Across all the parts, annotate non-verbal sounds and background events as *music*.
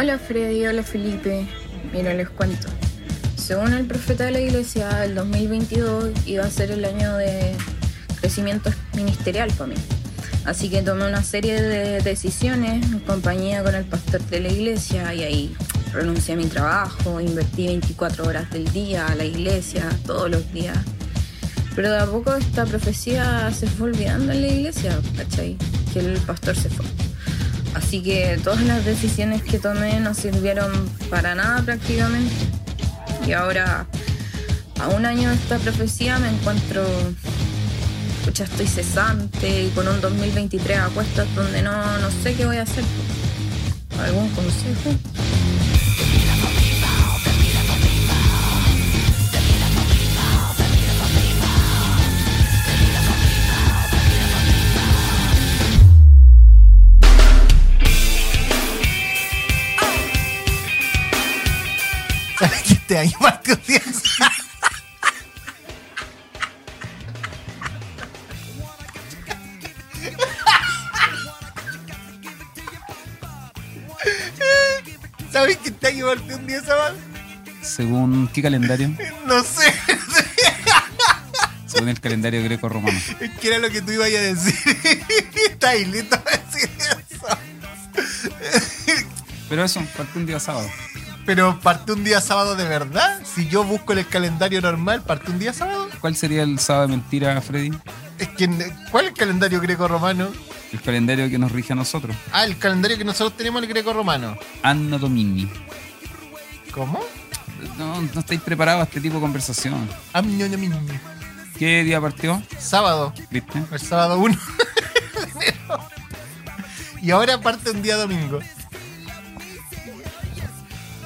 Hola Freddy, hola Felipe. Mira, les cuento. Según el profeta de la iglesia, el 2022 iba a ser el año de crecimiento ministerial para mí. Así que tomé una serie de decisiones en compañía con el pastor de la iglesia y ahí renuncié a mi trabajo, invertí 24 horas del día a la iglesia todos los días. Pero de a poco esta profecía se fue olvidando en la iglesia, ¿cachai? Que el pastor se fue. Así que todas las decisiones que tomé no sirvieron para nada prácticamente. Y ahora, a un año de esta profecía, me encuentro ya estoy cesante y con un 2023 a cuestas donde no, no sé qué voy a hacer. ¿Algún consejo? ¿Sabes que este año *laughs* marcó 10 ¿Sabes que este año marcó un día sábado? ¿Según qué calendario? No sé. Según el calendario greco-romano. Es que era lo que tú ibas a decir. *laughs* Está ahí listo a decir eso. Pero eso, parte un día sábado. Pero parte un día sábado de verdad. Si yo busco en el calendario normal, parte un día sábado. ¿Cuál sería el sábado de mentira, Freddy? Es que, ¿cuál es el calendario greco-romano? El calendario que nos rige a nosotros. Ah, el calendario que nosotros tenemos el greco-romano. Anno Domini. ¿Cómo? No, no estáis preparados a este tipo de conversación. Amnio, mi. ¿Qué día partió? Sábado. ¿Viste? El sábado 1 de enero. Y ahora parte un día domingo.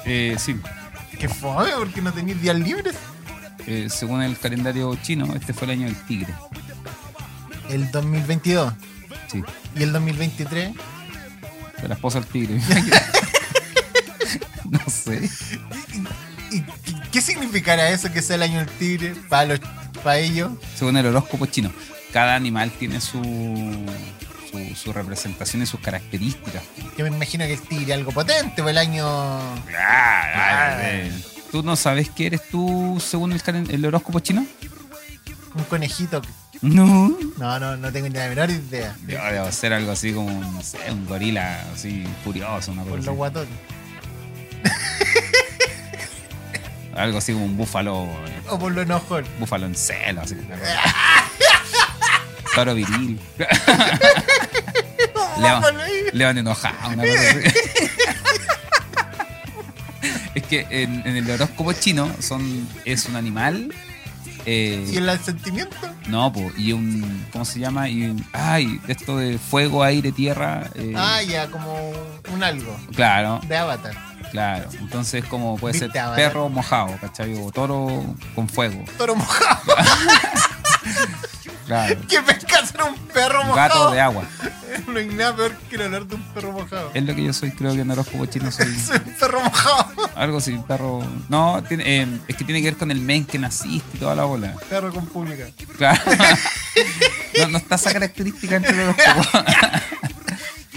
Eh, sí. Qué fome, porque no tenéis días libres. Eh, según el calendario chino, este fue el año del tigre. El 2022. Sí. Y el 2023. De la esposa del tigre. *laughs* *laughs* no sé. ¿Y qué- qué significará eso que sea el año del tigre para los para ellos? Según el horóscopo chino, cada animal tiene su, su, su representación y sus características. Yo me imagino que el tigre algo potente, o el año. Eh, ¿Tú no sabes qué eres tú según el, horóscopo chino? Un conejito. No. No, no, no tengo ni la menor idea. Debo, debo ser algo así como, no sé, un gorila así furioso, una Por cosa los así. guatones. Algo así como un búfalo, eh, O por los enojones. búfalo en celo, así. *laughs* Toro viril. Ahí. león enojado, una cosa así. *laughs* Es que en, en el horóscopo chino son, es un animal. eh, ¿Y el sentimiento? No, po, y un. ¿Cómo se llama? Y un. Ay, esto de fuego, aire, tierra. eh, Ah, ya, como un algo. Claro, De Avatar. claro. Entonces, como puede ser perro mojado, ¿cachai? O toro con fuego. Toro mojado. *laughs* Claro. ¿Qué pescas en un perro mojado? gato de agua. *laughs* No hay nada peor que el olor de un perro mojado. Es lo que yo soy, creo que en horóscopo chino soy. *laughs* Soy un perro mojado. *laughs* Algo así, perro. No, tiene, eh, es que tiene que ver con el men que naciste y toda la bola. Perro con pública. Claro. No, no está esa característica entre los.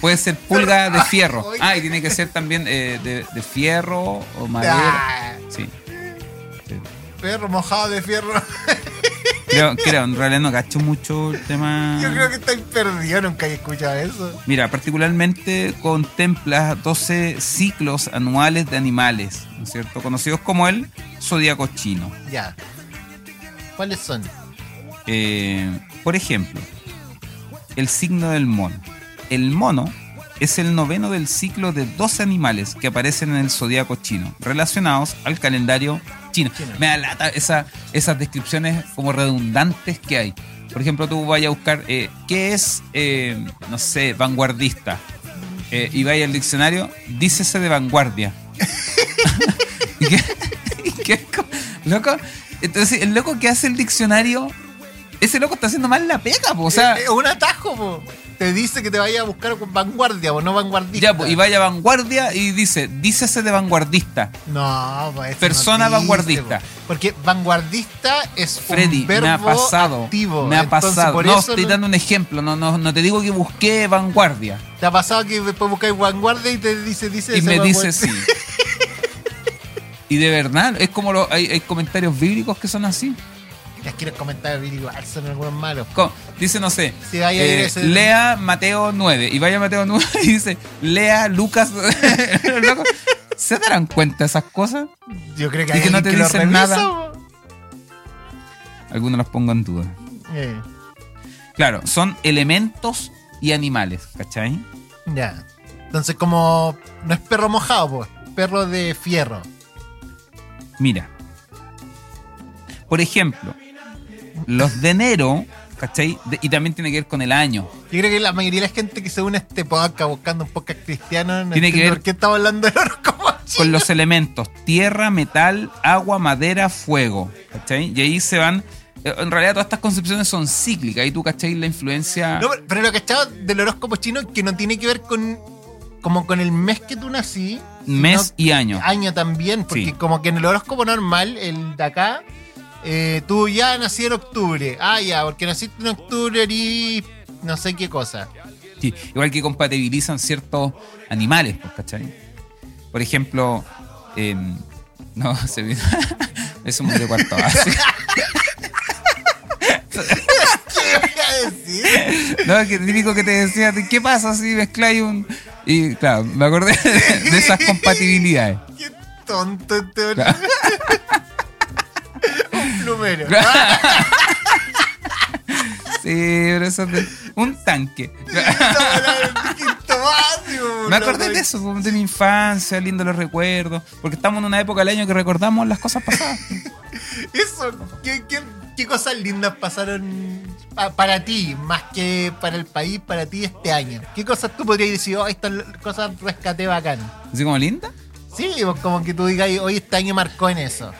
Puede ser pulga de fierro. Ah, y tiene que ser también eh, de, de fierro o madera. Ah, Sí. perro mojado de fierro. Creo, creo, en realidad no cacho mucho el tema. Yo creo que estáis perdido, nunca he escuchado eso. Mira, particularmente contempla 12 ciclos anuales de animales, ¿no es cierto? Conocidos como el zodíaco chino. Ya. ¿Cuáles son? Eh, por ejemplo, el signo del mono. El mono es el noveno del ciclo de 12 animales que aparecen en el zodíaco chino, relacionados al calendario chino. Chino. Me da lata esa- esas descripciones como redundantes que hay. Por ejemplo, tú vayas a buscar eh, qué es, eh, no sé, vanguardista. Eh, y vaya al diccionario, dícese de vanguardia. *laughs* ¿Y qué? ¿Y qué? Loco, entonces el loco que hace el diccionario, ese loco está haciendo mal la pega, po. o sea, un atajo, po. Te dice que te vaya a buscar con vanguardia o no vanguardista. Ya, pues, y vaya a vanguardia y dice, dícese de vanguardista. No, pues eso Persona no dice, vanguardista. po. Porque vanguardista es Freddy, un verbo me ha pasado. activo. Me ha Entonces, pasado. No, estoy no- dando un ejemplo. No, no, no te digo que busqué vanguardia. ¿Te ha pasado que después buscáis vanguardia y te dice, dice Y me dice sí. *laughs* Y de verdad, es como hay comentarios bíblicos que son así. Es que los comentarios igual son algunos malos. Co- Dice, no sé, Si vaya eh, ese- lea Mateo 9 y vaya Mateo 9 y *laughs* dice, lea Lucas. *laughs* ¿Se darán cuenta de esas cosas? Yo creo que Y hay que no te dicen nada. Algunos los pongo en duda. Eh, Claro, son elementos y animales, ¿cachai? ya. Entonces, como no es perro mojado, pues, perro de fierro. Mira. Por ejemplo, los de enero, ¿cachai? De- y también tiene que ver con el año. Yo creo que la mayoría de la gente que se une a este podcast buscando un podcast cristiano no Tiene que ver- por qué estamos hablando del horóscopo Con los elementos tierra, metal, agua, madera, fuego. ¿Cachai? Y ahí se van. eh, En realidad, todas estas concepciones son cíclicas. Ahí tú, ¿cachai? La influencia. No, pero- lo que estaba del horóscopo chino que no tiene que ver con como con el mes que tú nací. mes y año. año también, porque Sí. como que en el horóscopo normal, el de acá, eh, tú ya nací en octubre. Ah, ya, porque naciste en octubre y no sé qué cosa. Sí, igual que compatibilizan ciertos animales, pues, ¿cachai? Por ejemplo, em, no, *laughs* se me- eso me de cuarto base. ¿Qué voy a decir? No, que típico que te decía, ¿qué pasa si mezcláis un...? Y claro, me acordé de, de esas compatibilidades. *laughs* Qué tonto este Claro. Un plumero. *laughs* Sí, pero eso es de- un tanque. Me acordé de eso, pues, de mi infancia, lindo los recuerdos, porque estamos en una época del año que recordamos las cosas pasadas. *laughs* Eso, ¿qué, qué, qué cosas lindas pasaron pa- para ti, más que para el país, para ti este año? ¿Qué cosas tú podrías decir, oh, estas cosas rescaté bacán? Así como linda. Sí, pues, como que tú digas, hoy este año marcó en eso.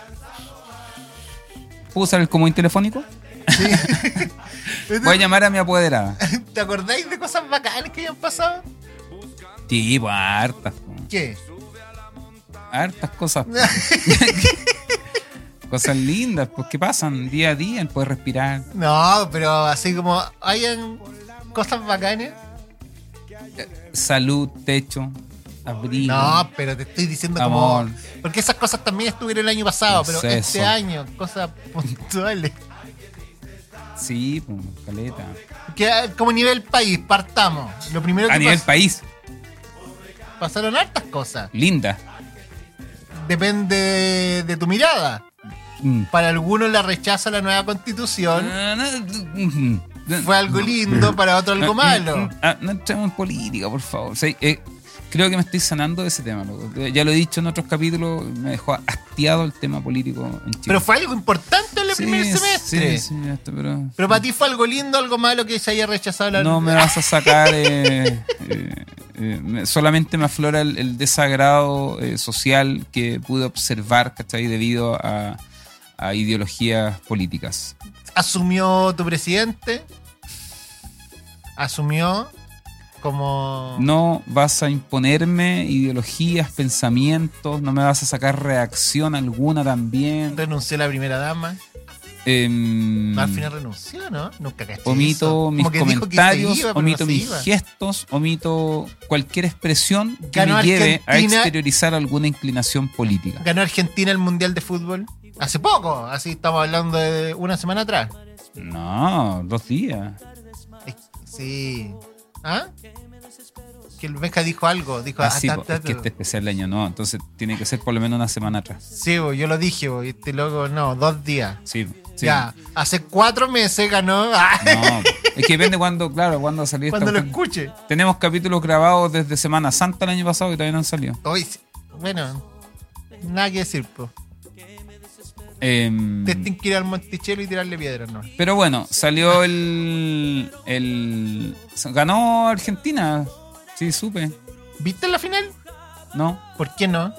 ¿Puedo usar el comodín telefónico? *laughs* Voy a llamar a mi apoderada. *laughs* ¿Te acordáis de cosas bacanas que hayan pasado? Sí, pues hartas. ¿Qué? Hartas cosas. *laughs* cosas lindas, pues que pasan día a día, el poder respirar. No, pero así como hayan cosas bacanas. Salud, techo, No, pero te estoy diciendo Amor. como. Porque esas cosas también estuvieron el año pasado, pero este año, cosas *laughs* puntuales. Sí, pues, caleta. Que ah, como nivel país, partamos. Lo primero que A nivel país, pasaron hartas cosas. linda. Depende de tu mirada. Mm. Para algunos la rechaza la nueva constitución. Ah, no, Fue algo lindo, para otro algo malo. No, ah, no entremos en política, por favor. Sea, eh, creo que me estoy sanando de ese tema. loco. Ya lo he dicho en otros capítulos, me dejó hastiado el tema político en Chile. Pero fue algo importante en el Sí, primer semestre. Sí, sí, esto, pero, Pero para ti fue algo lindo, algo malo que se haya rechazado la no me vas a sacar. eh, *laughs* eh, eh, me- solamente me aflora el, el desagrado eh, social que pude observar, ¿cachai? Debido a, a ideologías políticas. Asumió tu presidente. Asumió como. No vas a imponerme ideologías, pensamientos, no me vas a sacar reacción alguna también. Renunció la primera dama. Em, al final renunció, ¿no? Nunca caché eso. omito mis comentarios, iba, omito no mis gestos, omito cualquier expresión que Ganó me lleve a exteriorizar alguna inclinación política. Ganó Argentina el Mundial de Fútbol. Hace poco, así estamos hablando de una semana atrás. No, dos días. Sí. ¿Ah? Que el Benja dijo algo. Dijo, Ah, ah, sí, po, ta, es que este especial de año no, entonces tiene que ser por lo menos una semana atrás. Sí, bo, yo lo dije, bo, y este loco, no, dos días. Sí, sí. Ya, hace cuatro meses ganó. *laughs* Ah, No, es que depende cuando, claro, cuando salió esta cuando lo escuche. Tenemos capítulos grabados desde Semana Santa el año pasado y todavía no han salido. Hoy, bueno, nada que decir, po. Em, Te tienen que ir al Monticello y tirarle piedras, ¿no? pero bueno, salió el, el. Ganó Argentina. Sí, supe. ¿Viste la final? ¿No? ¿Por qué no?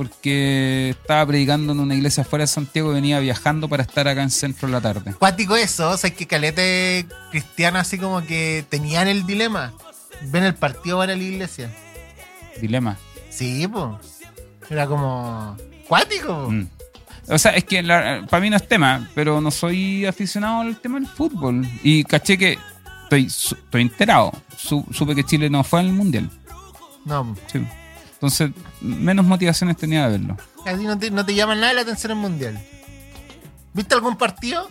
porque estaba predicando en una iglesia fuera de Santiago y venía viajando para estar acá en centro de la tarde. Cuático eso, o sea, que calete cristiano así como que tenían el dilema. Ven el partido para la iglesia. Dilema. Sí, pues. Era como. Cuático. Mm. O sea, es que para mí no es tema, pero no soy aficionado al tema del fútbol. Y caché que estoy, estoy enterado. Su- supe que Chile no fue al mundial. No, Sí. Entonces, menos motivaciones tenía de verlo. a ti no te, no te llama nada la atención el mundial. ¿Viste algún partido?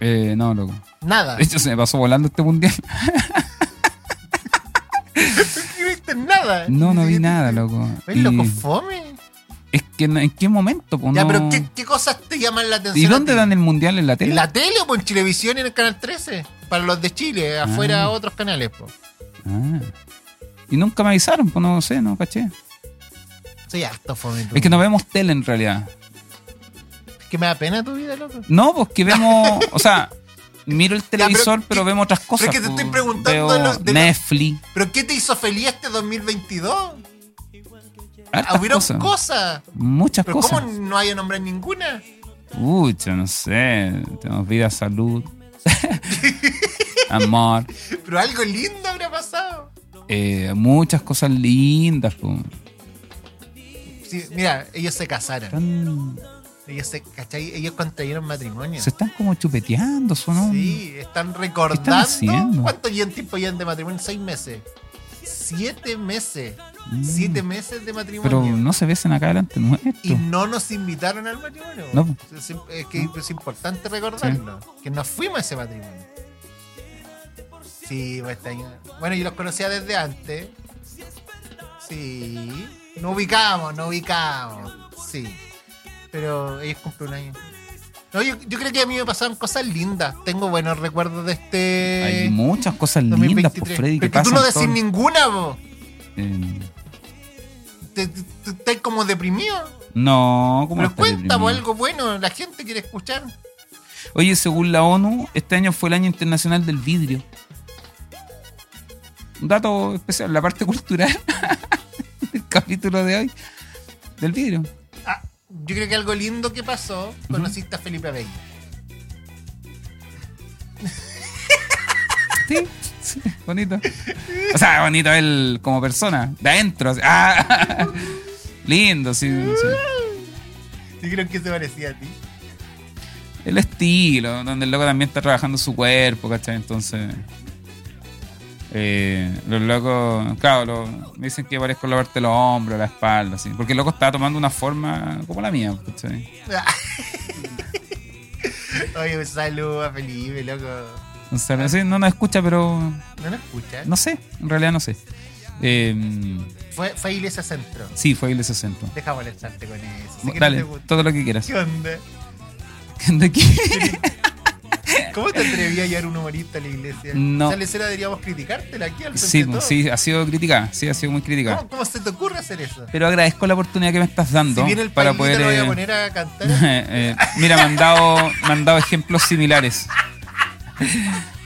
Eh, no, loco. Nada. De hecho, se me pasó volando este mundial. *laughs* ¿No viste nada? No, no vi nada, loco. ¿Ves, Y loco, fome? Es que en, ¿en qué momento? Pues, Ya, no- pero ¿qué, qué cosas te llaman la atención? ¿Y dónde dan el mundial en la tele? ¿En la tele o en Chilevisión y en el canal 13? Para los de Chile, afuera Ah. otros canales, po. Ah. Y nunca me avisaron, pues no sé, no caché. Soy harto fome. tú. Es que no vemos tele en realidad. Es que me da pena tu vida, loco. No, pues que vemos, *laughs* o sea, miro el televisor, pero, ¿qué- vemos otras cosas. pero es que te pues. estoy preguntando de lo- de lo- Netflix, ¿Pero qué te hizo feliz este 2022? Hartas Hubieron cosas. cosas. Muchas Pero cosas. ¿cómo no hay a nombrar ninguna? Pucha, no sé. Tenemos vida, salud, *laughs* amor, Pero algo lindo habrá pasado. eh, muchas cosas lindas. Sí, mira, ellos se casaron. Ellos se, ¿cachai? Ellos contrayeron matrimonio. se están como chupeteando, ¿o ¿no? Sí, están ¿Qué recordando. están? ¿Cuánto tiempo llevan de matrimonio? Seis meses. Siete meses. Mm. Siete meses de Pero matrimonio. no se besen acá delante nuestro. Y no nos invitaron al matrimonio. No. Es, es que es importante recordarlo. Que nos fuimos a ese matrimonio. Sí, pues, Bueno, yo los conocía desde antes. Sí. Nos ubicamos, nos ubicamos. Sí. Pero ellos cumplen un año. No, yo, yo creo que a mí me pasaron cosas lindas. Tengo buenos recuerdos de este. Hay muchas cosas lindas, 2023. por Freddy, que Pero que tú no decís todo- ninguna, vos. Eh, Te- te- te- Estás como deprimido. no, ¿cómo Pero cuenta deprimido? po, algo bueno. La gente quiere escuchar. Oye, según la ONU, este año fue el año internacional del vidrio. Un dato especial, la parte cultural *laughs* del capítulo de hoy del vidrio. Yo creo que algo lindo que pasó, conociste a Felipe Abello. *laughs* Sí, sí, bonito. O sea, bonito él como persona, de adentro. así. Ah, *laughs* lindo, sí, sí. Yo creo que se parecía a ti. El estilo, donde el loco también está trabajando su cuerpo, ¿cachai? Entonces. Eh, los locos, claro, lo- me dicen que parezco lavarte los hombros, la espalda, así. Porque el loco estaba tomando una forma como la mía. *laughs* Oye, un saludo a Felipe, loco. Sí, no nos escucha, pero ¿No lo escuchas? no sé, en realidad no sé. Eh, Fue, fue Iglesia Centro. sí, fue Iglesia Centro. Deja molestarte con eso. Dale, todo lo que quieras. ¿Qué onda? ¿De *laughs* qué? ¿Cómo te atrevías a llevar un humorista a la iglesia? No. Esa lecera deberíamos criticártela aquí al Sí, pues, sí, ha sido criticada, sí, ha sido muy criticada. ¿Cómo, cómo se te ocurre hacer eso? Pero agradezco la oportunidad que me estás dando si viene el para poder. lo voy a poner a cantar. *laughs* eh, mira, me han, dado, me han dado ejemplos similares.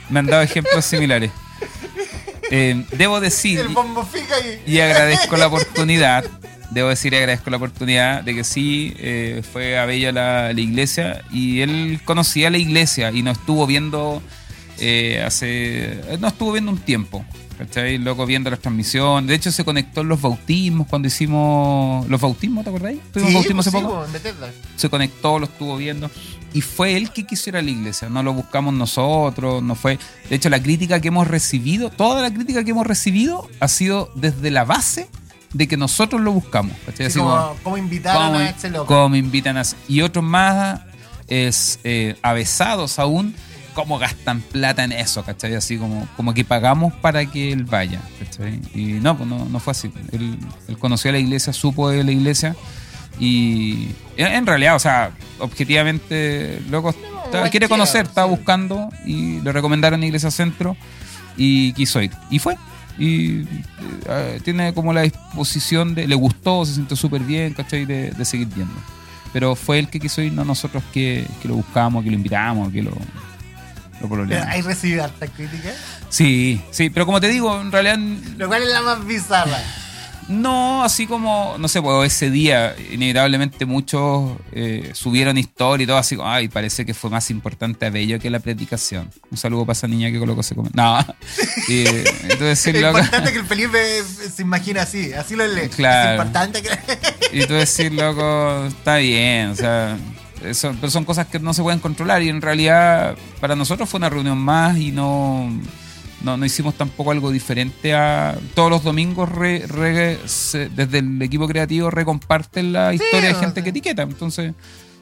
Me han dado ejemplos similares. Eh, debo decir, el y agradezco la oportunidad, debo decir y agradezco la oportunidad de que sí, eh, fue a Bella la, la iglesia y él conocía la iglesia y nos estuvo viendo eh, hace. No estuvo viendo un tiempo. ¿Cachai? Loco viendo las transmisiones. De hecho, se conectó en los bautismos cuando hicimos. ¿Los bautismos, te acordáis? Tuvimos Sí, bautismo pues, hace sí, poco pues, se conectó, lo estuvo viendo. Y fue él que quiso ir a la iglesia, no lo buscamos nosotros, no fue. De hecho, la crítica que hemos recibido, toda la crítica que hemos recibido ha sido desde la base de que nosotros lo buscamos. ¿cachai? Así como, como, como invitaron ¿cómo- a este loco. cómo invitan a. Y otros más es eh, avesados aún, cómo gastan plata en eso, ¿cachai? Así como, como que pagamos para que él vaya, ¿cachai? Y no, pues no, no fue así. Él, él conoció a la iglesia, supo de la iglesia y en realidad, o sea, objetivamente, loco, quiere conocer, estaba buscando y le recomendaron Iglesia Centro y quiso ir. Y fue. Y eh, tiene como la disposición de, le gustó, se sintió súper bien, ¿cachai? De, de seguir viendo. Pero fue él que quiso ir, no nosotros que, que lo buscamos, que lo invitamos, que lo, lo Pero. ¿Hay recibido harta crítica? Sí, sí, pero como te digo, en realidad Lo cual es la más bizarra. No, así como, no sé, pues ese día, inevitablemente muchos eh, subieron historia y todo así, como, ay, parece que fue más importante Abello que la predicación. Un saludo para esa niña que colocó ese comentario. No, *laughs* y, entonces Es importante que el Felipe se imagina así, así lo lee. Claro. Es importante que... *laughs* y tú decir, loco, está bien, o sea, eso- pero son cosas que no se pueden controlar y en realidad para nosotros fue una reunión más y no, no, no hicimos tampoco algo diferente a todos los domingos re- re- se- desde el equipo creativo recomparten la historia de o gente sea. que etiqueta, entonces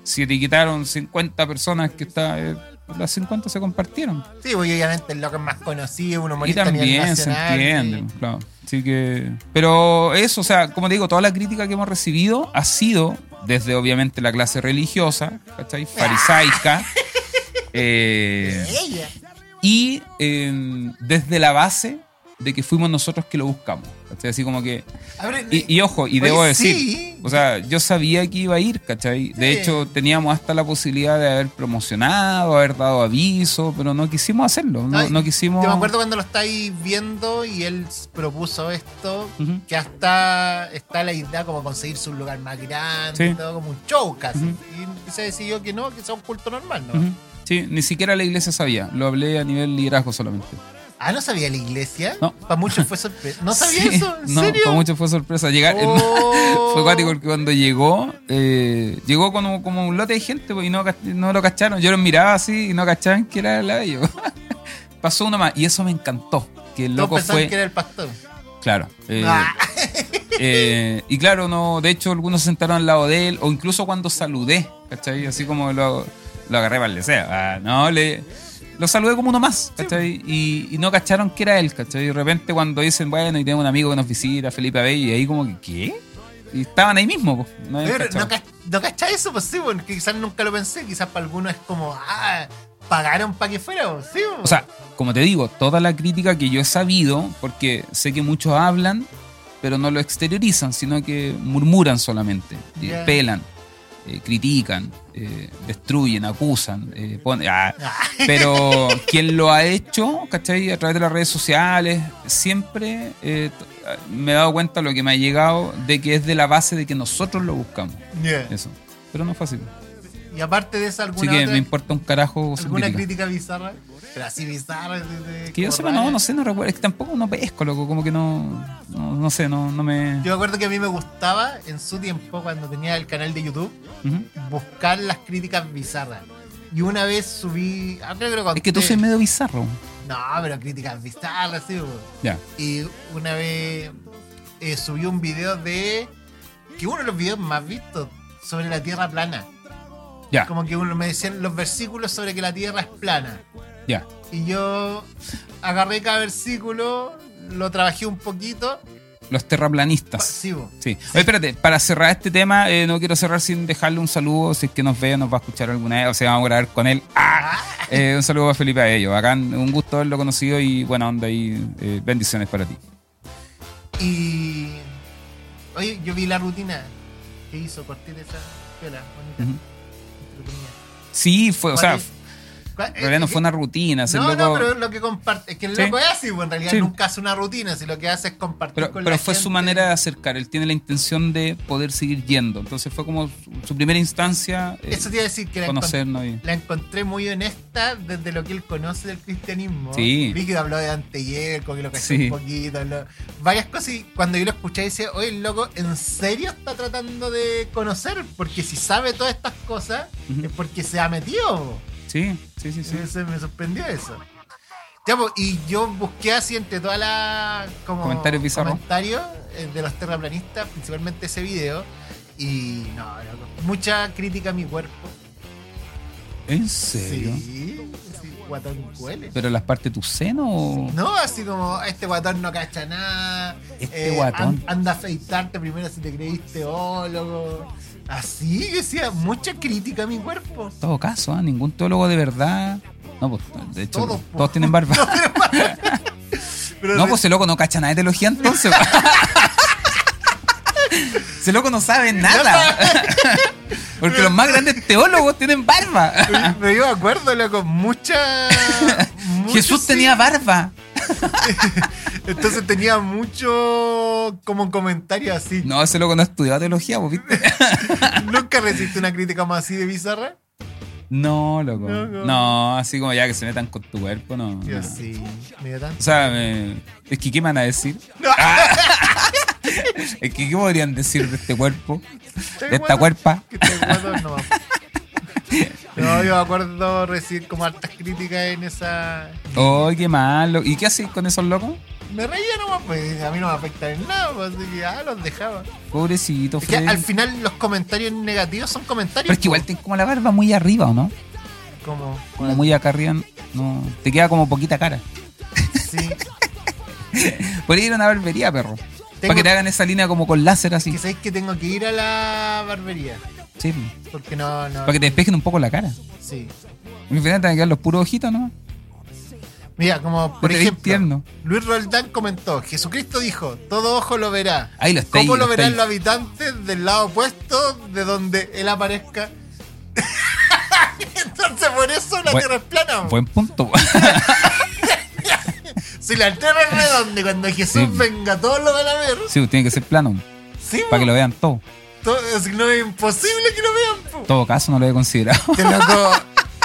si etiquetaron 50 personas que está eh, las 50 se compartieron Sí, pues, obviamente el loco es más conocido, un y humorista nivel también se entiende, y- claro. Así que. Pero eso, o sea, como te digo, toda la crítica que hemos recibido ha sido desde obviamente la clase religiosa, ¿cachai? Farisaica. *laughs* eh. Y eh, desde la base de que fuimos nosotros que lo buscamos. ¿cachai? Así como que. Ver, Y, y ojo, y debo decir, sí. o sea, yo sabía que iba a ir, ¿cachai? De Sí. hecho, teníamos hasta la posibilidad de haber promocionado, haber dado aviso, pero no quisimos hacerlo. No, no quisimos. Yo me acuerdo cuando lo estáis viendo y él propuso esto, que hasta está la idea como conseguirse un lugar más grande, Sí. todo como un show casi. Y se decidió que no, que sea un culto normal, ¿no? Sí, ni siquiera la iglesia sabía. Lo hablé a nivel liderazgo solamente. Ah, ¿no sabía la iglesia? No. Para muchos fue sorpresa. *laughs* ¿No sabía Sí, eso? ¿En no, serio? para muchos fue sorpresa. Llegar, Oh. *laughs* fue cuático porque cuando llegó, eh, llegó como, como un lote de gente pues, y no, no lo cacharon. Yo los miraba así y no cachaban que era la de ellos. *laughs* Pasó uno más y eso me encantó. Que el loco pensaban fue. que era el pastor. Claro. eh, Ah. eh, y claro, no, de hecho algunos se sentaron al lado de él, o incluso cuando saludé, ¿cachai? Así como lo, lo agarré para el deseo. Ah, no, le, lo saludé como uno más, ¿cachai? Y, y no cacharon que era él, ¿cachai? Y de repente cuando dicen, bueno, y tengo un amigo que nos visita, Felipe Abello, y ahí como que, ¿qué? Y estaban ahí mismo, pues. No Pero. ¿No, cach- ¿No cachai eso? Pues sí, porque quizás nunca lo pensé. Quizás para algunos es como, ah, pagaron para que fuera, pues, sí. pues. O sea, como te digo, toda la crítica que yo he sabido, porque sé que muchos hablan, pero no lo exteriorizan, sino que murmuran solamente, Ya. pelan, eh, critican, eh, destruyen, acusan, eh, ponen- ah. *laughs* Pero quien lo ha hecho, ¿cachai? A través de las redes sociales, siempre eh, me he dado cuenta lo que me ha llegado de que es de la base de que nosotros lo buscamos. Yeah. Eso. Pero no es fácil. Y aparte de eso, Así ¿alguna, que otra- me importa un carajo alguna crítica bizarra? Pero así de- Que yo sepa, no, no sé, no recuerdo. Es que tampoco no pesco, loco. Como que no. No, no sé, no, no me. Yo me acuerdo que a mí me gustaba en su tiempo, cuando tenía el canal de YouTube, buscar las críticas bizarras. Y una vez subí. ah, creo que lo Es que tú soy medio bizarro. No, pero críticas bizarras, sí. Ya. Y una vez eh, subí un video de. Que uno de los videos más vistos sobre la tierra plana. Ya. Como que uno me decían los versículos sobre que la tierra es plana. Ya. Y yo agarré cada versículo, lo trabajé un poquito. Los terraplanistas. Sí. Oye, espérate, para cerrar este tema, eh, no quiero cerrar sin dejarle un saludo. Si es que nos ve, nos va a escuchar alguna vez, o sea, vamos a grabar con él. ¡Ah! Eh, un saludo a Felipe Abello. Bacán, un gusto haberlo conocido y buena onda y eh, bendiciones para ti. Y. Oye, yo vi la rutina que hizo Cortés de esa piola bonita. Sí, fue, o sea. ¿Cuál- en realidad no eh, fue una rutina. No, loco- no, pero lo que comparte. Es que el Sí. loco es así, pues en realidad Sí. nunca hace una rutina, si lo que hace es compartir Pero, con pero la fue su gente. manera de acercar. Él tiene la intención de poder seguir yendo. Entonces fue como su, su primera instancia. eh, Eso te iba a decir que la, encont- conocernos. y- la encontré muy honesta desde lo que él conoce del cristianismo. Sí. Vi que habló de Anteyerco, que lo caché Sí. un poquito. varias cosas. Y cuando yo lo escuché, decía, oye, el loco, ¿en serio está tratando de conocer? Porque si sabe todas estas cosas, Ujú. es porque se ha metido. Sí, sí, sí, sí. Me sorprendió eso. Ya, pues, y yo busqué así entre todas las como Comentarios bizarros. comentarios, eh, de los terraplanistas, principalmente ese video. Y no, mucha crítica a mi cuerpo. ¿En serio? Sí, guatón huele. ¿Pero las partes de tu seno? No, así como este guatón no cacha nada. eh, Este guatón. an- anda a afeitarte primero si te creíste teólogo. Así, yo decía, mucha crítica a mi cuerpo. En todo caso, ¿ah? ningún teólogo de verdad. No, pues, de hecho, Todos, todos, po. tienen barba. *laughs* Pero no, pues ese loco no cacha nada de teología entonces. *laughs* *laughs* ese loco no sabe nada. Porque los más grandes teólogos tienen barba. Me acuerdo, loco, mucha. *laughs* Jesús sí. tenía barba. *laughs* Entonces tenía mucho como comentario así. No, ese loco no estudiaba teología, ¿vos viste? *laughs* ¿Nunca recibiste una crítica más así de bizarra? No, loco. No, no. No, así como ya que se metan con tu cuerpo, no. Yo no. sí. O sea, me- es que ¿qué me van a decir? *laughs* es que ¿qué podrían decir de este cuerpo? De esta cuerpa. *laughs* No, yo me acuerdo recibir como hartas críticas en esa. Oh, qué malo. ¿Y qué haces con esos locos? Me reía nomás, pues a mí no me afecta en nada, pues, así que ah, los dejaba. Pobrecito, Es que al final los comentarios negativos son comentarios. Pero es que igual tienes como la barba muy arriba, ¿o no? Como, muy acá arriba. No, te queda como poquita cara. Sí. *laughs* Podría ir a una barbería, perro. Para que te hagan esa línea como con láser así. Que sabéis que tengo que ir a la barbería. Sí. Porque no, no. Para que te despejen un poco la cara. Sí. En final te van a quedar los puros ojitos, ¿no? Mira, como por ejemplo. Luis Roldán comentó: Jesucristo dijo, todo ojo lo verá. Ahí lo está ahí, ¿Cómo lo verán los habitantes del lado opuesto de donde él aparezca? *laughs* Entonces, por eso la tierra es plana. Buen punto. *laughs* Si la tierra es redonda y cuando Jesús Sí. venga, todos lo van a ver. sí, tiene que ser plano. Sí, Para que lo vean todo. Todo- no es imposible que lo vean. po. En todo caso, no lo he considerado. Te loco.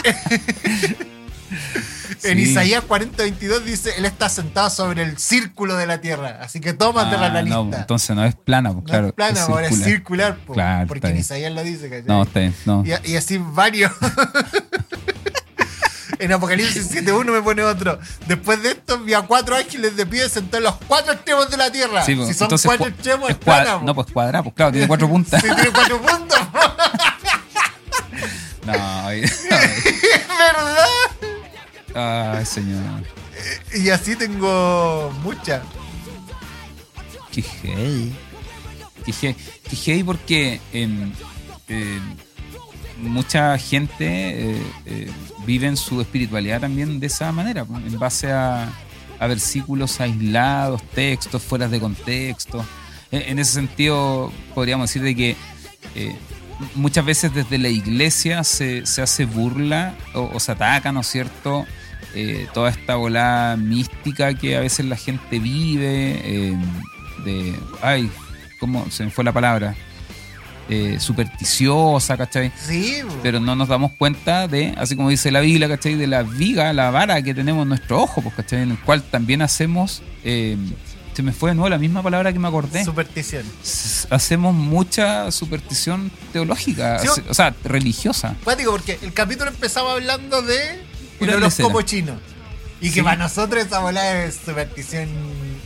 *laughs* En Sí. Isaías 40:22 dice, él está sentado sobre el círculo de la tierra. Así que tómate Ah, la no, lista. entonces no es plana, pues, No claro. es plana, ahora es circular. po, Claro, porque en. Isaías lo dice, ¿cachai? No, está bien, no. Y, y así varios. *laughs* en Apocalipsis 7.1 me pone otro. Después de esto vi a cuatro ángeles de pie sentados en los cuatro extremos de la tierra. Sí, pues, si son entonces cuatro cua- extremos, es, es cua- plana. po. No, pues cuadrada, pues claro, tiene cuatro *laughs* puntas. Sí, tiene cuatro puntos. po. *laughs* No, es *laughs* verdad. ay, señor. Y así tengo muchas. Qué heavy. Qué heavy, qué porque em, em, mucha gente eh, eh, vive en su espiritualidad también de esa manera, pues, en base a, a versículos aislados, textos fuera de contexto. En, ese sentido, podríamos decir de que eh, muchas veces desde la iglesia se, se hace burla o, o se ataca, ¿no es cierto? Eh, toda esta volada mística que a veces la gente vive, eh, de, ay, ¿cómo se me fue la palabra? Eh, supersticiosa, ¿cachai? Sí. Pero no nos damos cuenta de, así como dice la Biblia, ¿cachai? De la viga, la vara que tenemos en nuestro ojo, pues, ¿cachai? En el cual también hacemos, eh, se me fue de nuevo la misma palabra que me acordé. superstición. Hacemos mucha superstición teológica, Sí, o se- o sea, religiosa. Cuático, porque el capítulo empezaba hablando de el horóscopo chino. Y que Sí. para nosotros esa bola es superstición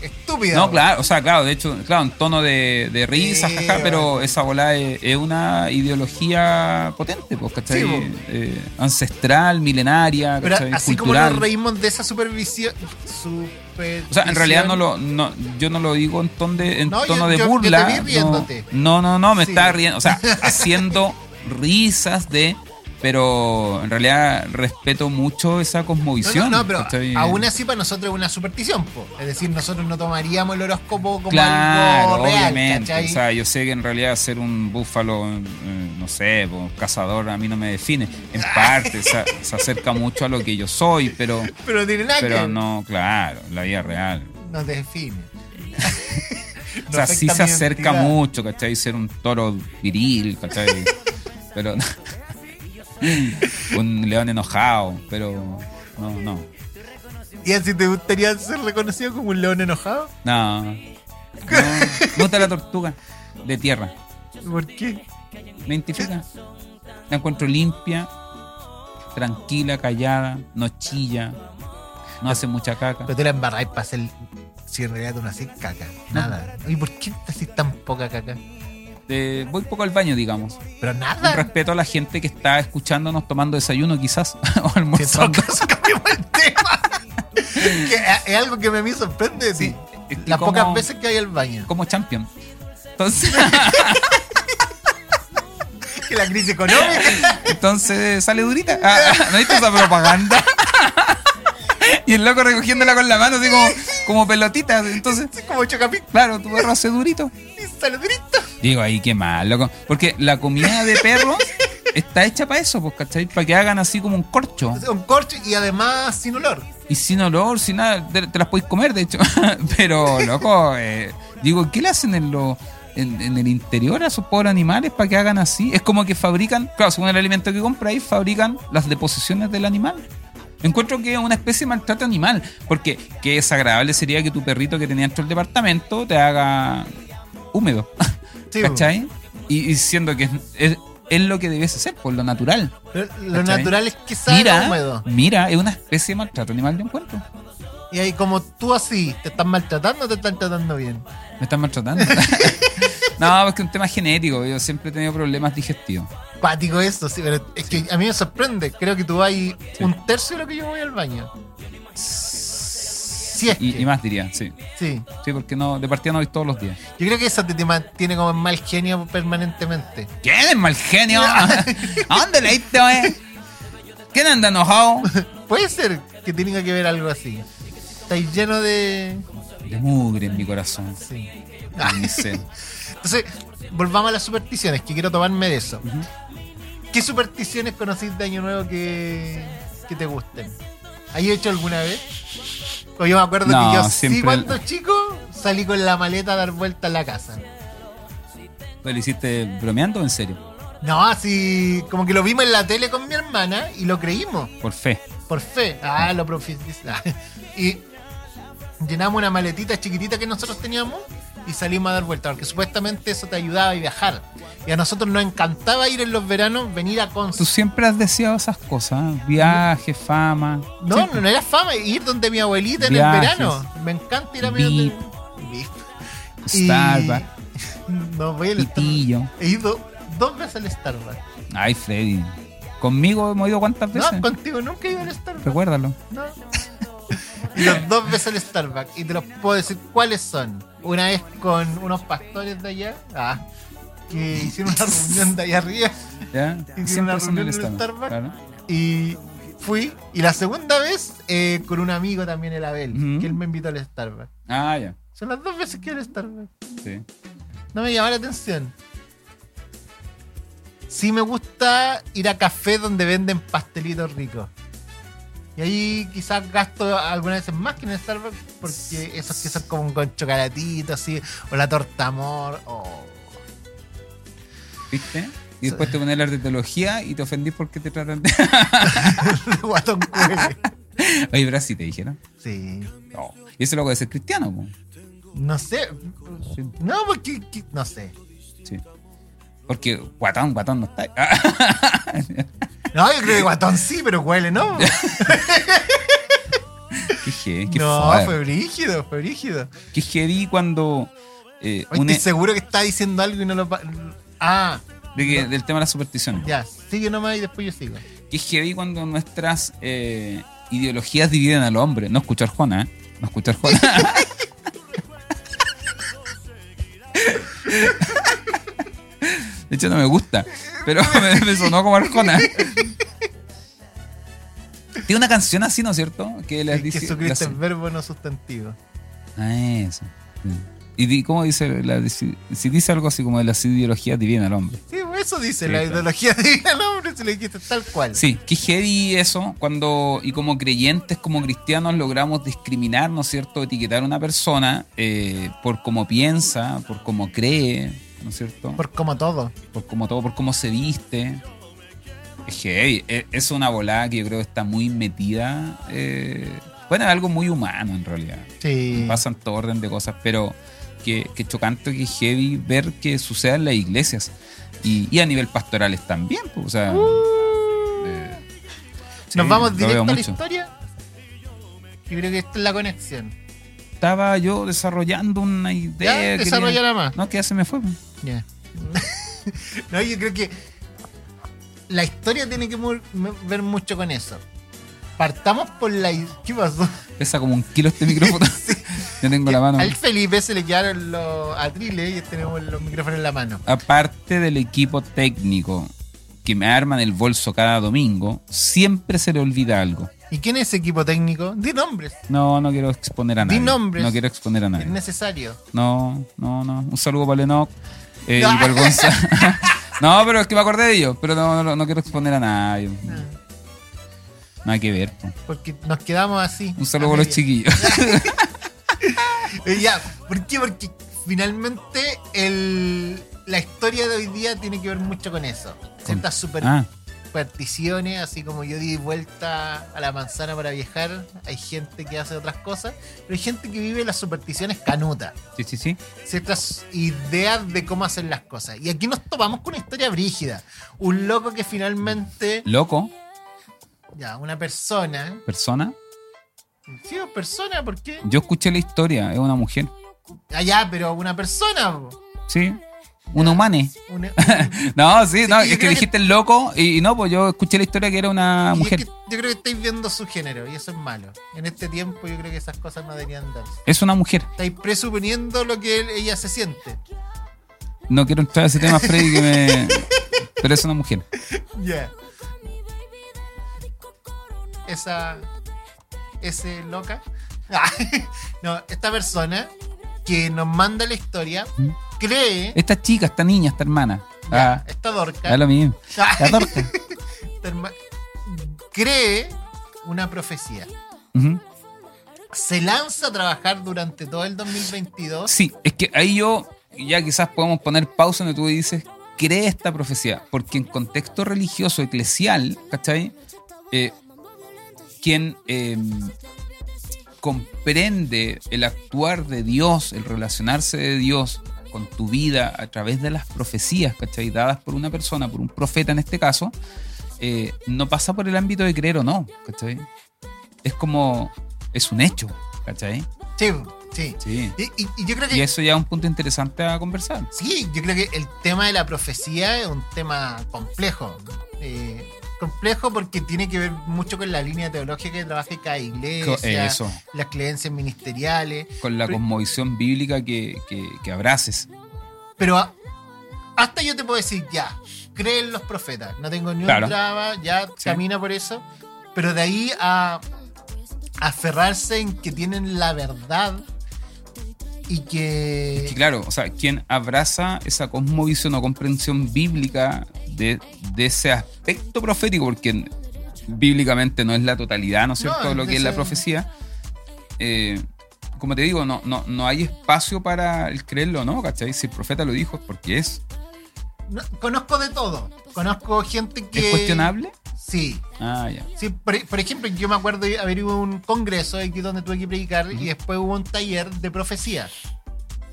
estúpida. No, claro, o sea, claro, de hecho, claro, en tono de, de risa, Sí, jaja, pero esa bola es, es una ideología potente, pues, ¿cachai? Sí. Eh, ancestral, milenaria, Pero ¿cachai? así cultural. como nos reímos de esa supervisión. superstición O sea, en realidad no lo, no, yo no lo digo en, ton de, en No, tono yo- de yo- yo burla. te vi riéndote. No, no, no, me Sí. estaba riendo. O sea, *laughs* haciendo risas de. Pero en realidad respeto mucho esa cosmovisión. no, no, pero aún así para nosotros es una superstición, po. Es decir, nosotros no tomaríamos el horóscopo como Claro, algo real, obviamente. ¿cachai? O sea, yo sé que en realidad ser un búfalo, eh, no sé, po, cazador a mí no me define. En *laughs* parte, se, se acerca mucho a lo que yo soy, pero, *laughs* pero no tiene nada pero no, claro, la vida real. No te define. *laughs* O sea, sí se acerca identidad. mucho, ¿cachai? Ser un toro viril, ¿cachai? pero *laughs* un león enojado, pero no, no. ¿Y así te gustaría ser reconocido como un león enojado? No. no me gusta la tortuga de tierra. ¿Por qué? Me identifica. La encuentro limpia, tranquila, callada, no chilla, no hace mucha caca. Pero tú la embarráis para hacer. Si en realidad tú no haces caca. Nada. ¿Y por qué te haces tan poca caca? Eh, voy poco al baño, digamos. Pero Un nada. respeto a la gente que está escuchándonos tomando desayuno, quizás, *laughs* o almorzando. *laughs* cambiamos el tema. que es- es algo que me a mí sorprende de. Sí, Las como- pocas veces que hay al baño. Como champion. Entonces, *laughs* Que la crisis económica. entonces sale durita. Ah, ¿No viste esa propaganda? y el loco recogiéndola con la mano, así como, como pelotita. Entonces, es como chocapic claro, tu perro hace durito. y saludito. Digo, ahí qué mal, loco. Porque la comida de perros *laughs* está hecha para eso, pues, ¿cachai? Para que hagan así como un corcho. Un corcho y además sin olor. Y sin olor, sin nada, te, te las podéis comer, de hecho. *laughs* Pero, loco, eh, digo, ¿qué le hacen en, lo, en, en el interior a esos pobres animales para que hagan así? Es como que fabrican, claro, según el alimento que compráis, fabrican las deposiciones del animal. Encuentro que es una especie de maltrato animal, porque qué desagradable sería que tu perrito que tenía dentro del departamento te haga húmedo, *laughs* Sí, ¿cachai? Y, y siendo que es, es- es lo que debiese ser, por lo natural. Lo, natural es que salga Mira, húmedo. mira, es una especie de maltrato animal de encuentro. Y ahí como tú así, ¿te están maltratando o te están tratando bien? Me están maltratando. *laughs* *laughs* no, es que es un tema genético. Yo siempre he tenido problemas digestivos. Pático eso, sí, pero es que a mí me sorprende. Creo que tú vas un tercio de lo que yo voy al baño. Sí, es Y, que- y más diría, sí. sí. Sí, porque no, de partida no voy todos los días. Yo creo que eso te, te mantiene como en mal genio permanentemente. ¿Quién es mal genio? *laughs* ¿A dónde leíste, wey? ¿Quién anda enojado? Puede ser que tenga que ver algo así. Estáis lleno de. De mugre en mi corazón. Sí. En. *laughs* Entonces, volvamos a las supersticiones, que quiero tomarme de eso. ¿Qué supersticiones conocís de Año Nuevo que, que te gusten? ¿Has hecho alguna vez? O yo me acuerdo No, que yo sí siempre- cuando chico salí con la maleta a dar vuelta en la casa. ¿Lo hiciste bromeando o en serio? No, así como que lo vimos en la tele con mi hermana y lo creímos, Por fe. por fe. Ah, lo profetizamos. *laughs* Y llenamos una maletita chiquitita que nosotros teníamos y salimos a dar vuelta, porque supuestamente eso te ayudaba a viajar. Y a nosotros nos encantaba ir en los veranos, venir a Tú Conce. siempre has deseado esas cosas. ¿eh? Viaje, fama. No, Siempre. no, no era fama, ir donde mi abuelita en Viajes. el verano. Me encanta ir a mi. Y- Starbucks, *laughs* No voy al Starbucks. He ido dos veces al Starbucks. Ay, Freddy. Conmigo hemos ido cuántas veces. No, contigo nunca he ido al Starbucks. Recuérdalo. No. *laughs* Y los dos veces al Starbucks. Y te los puedo decir cuáles son. Una vez con unos pastores de allá. Ah, que hicieron una reunión de allá arriba. ¿Ya? *laughs* Hicieron una reunión en el Starbucks, Starbucks. claro. Y fui. Y la segunda vez eh, con un amigo también, el Abel. Ujú. Que él me invitó al Starbucks. Ah, ya. Son las dos veces que al Starbucks. Sí. No me llama la atención. Sí me gusta ir a café donde venden pastelitos ricos. Y ahí quizás gasto algunas veces más que en el Starbucks porque esos que son como con chocolatito así, o la torta amor, o... ¿Viste? Y después te pones a hablar de teología y te ofendís porque te tratan de. *laughs* guatón cuele. Oye, pero así te dijeron. Sí. No. Y eso es lo de ser cristiano, po. No sé. No, porque... que- No sé. Sí. Porque guatón, guatón no está. *laughs* No, yo creo que guatón sí, pero huele, ¿no? *laughs* qué heavy, qué no, fue. fue brígido, fue brígido. Qué heavy cuando. Eh, Oye, seguro que está diciendo algo y no lo... Ah, de que- del tema de las supersticiones. ya, sigue nomás y después yo sigo. Qué heavy cuando nuestras eh, ideologías dividen al hombre. No escuchar Juana, ¿eh? No escuchar Juana. *laughs* De hecho, no me gusta. Pero *laughs* me, me sonó como Arjona. Tiene una canción así, ¿no es cierto? Que les Que dice. Jesucristo es verbo no sustantivo. Ah, eso. Sí. ¿Y di- cómo dice? La, si, si dice algo así como de las ideologías dividen al hombre. Sí, pues eso dice Sí, la claro. ideología *laughs* divina al hombre, se le dijiste tal cual. Sí, qué heavy eso, cuando, y como creyentes, como cristianos, logramos discriminar, ¿no es cierto?, etiquetar a una persona eh, por cómo piensa, por cómo cree, ¿no es cierto? Por, Por como todo. cómo todo, por cómo se viste. Es heavy, es, es una volada que yo creo que está muy metida. Eh, bueno, es algo muy humano en realidad. Sí. Pasan todo orden de cosas, pero que, que chocante, que heavy ver que suceda en las iglesias. Y, y a nivel pastorales también, pues, o sea... eh, sí, Nos vamos directo a la mucho. historia. Yo creo que esta es la conexión. Estaba yo desarrollando una idea. Ya, quería- más. No, que ya se me fue. pues. Ya. *laughs* no, yo creo que la historia tiene que ver mucho con eso. Partamos por la. ¿Qué pasó? Pesa como un kilo este micrófono. *laughs* Yo tengo la mano. Al Felipe se le quedaron los atriles y tenemos los micrófonos en la mano. Aparte del equipo técnico que me arman el bolso cada domingo, siempre se le olvida algo. ¿Y quién es ese equipo técnico? Di nombres. No, no quiero exponer a Di nadie. nombres. No quiero exponer a Es nadie. necesario. No, no, no. Un saludo para Lenoc eh, No. y Gonzalo. *laughs* *laughs* No, pero es que me acordé de ellos, pero no, no, no quiero exponer a nadie. Nada que ver. po. Porque nos quedamos así. Un saludo a los chiquillos. *laughs* *laughs* Ya, ¿por qué? Porque finalmente el, la historia de hoy día tiene que ver mucho con eso. Ciertas super Ah, supersticiones, así como yo di vuelta a la manzana para viajar, hay gente que hace otras cosas, pero hay gente que vive las supersticiones canutas, sí, sí, sí. ciertas ideas de cómo hacer las cosas. Y aquí nos topamos con una historia brígida. Un loco que finalmente, Loco, ya, una persona, persona. Sí, una persona, ¿por qué? Yo escuché la historia, es una mujer. Allá, pero una persona, po. Sí. Un humane. Una- *laughs* No, sí, Sí, no, yo es que creo dijiste el loco y, y no, pues yo escuché la historia que era una Y es mujer. que yo creo que estáis viendo su género y eso es malo. En este tiempo yo creo que esas cosas no deberían darse. Es una mujer. Estáis presuponiendo lo que él- ella se siente. No quiero entrar a ese tema, Freddy, que me... *laughs* Pero es una mujer. Ya. Esa. Ese loca. *laughs* No, esta persona que nos manda la historia ¿Mm? cree. Esta chica, esta niña, esta hermana. ya, Ah, esta dorca. es lo mismo. *laughs* La herma- cree una profecía. Se lanza a trabajar durante todo el 2022. Sí, es que ahí yo ya quizás podemos poner pausa donde tú dices, cree esta profecía, porque en contexto religioso, eclesial, ¿cachai? Eh, quien eh, comprende el actuar de Dios, el relacionarse de Dios con tu vida a través de las profecías, ¿cachai? Dadas por una persona, por un profeta en este caso, eh, no pasa por el ámbito de creer o no, ¿cachai? Es como, es un hecho, ¿cachai? Sí, sí. Sí. Y, y- y yo creo que Y eso ya es un punto interesante a conversar. Sí, yo creo que el tema de la profecía es un tema complejo. Eh, complejo porque tiene que ver mucho con la línea teológica que trabaja cada iglesia, Eso, las creencias ministeriales. con la Pero- cosmovisión bíblica que, que, que abraces. Pero a- hasta yo te puedo decir, ya, creen los profetas. No tengo ni Claro. un traba, ya Sí. camina por eso. Pero de ahí a aferrarse en que tienen la verdad y que... Que claro, o sea, quien abraza esa cosmovisión o comprensión bíblica de, de ese aspecto profético, porque bíblicamente no es la totalidad, ¿no es cierto?, No, lo que es la profecía. eh, como te digo, no, no, no hay espacio para el creerlo, ¿no? ¿Cachai? Si el profeta lo dijo es porque es. no- conozco de todo. Conozco gente que... ¿Es cuestionable? Sí, Ah, ya. Sí, por, por ejemplo, yo me acuerdo de haber ido a un congreso aquí donde tuve que predicar y después hubo un taller de profecía.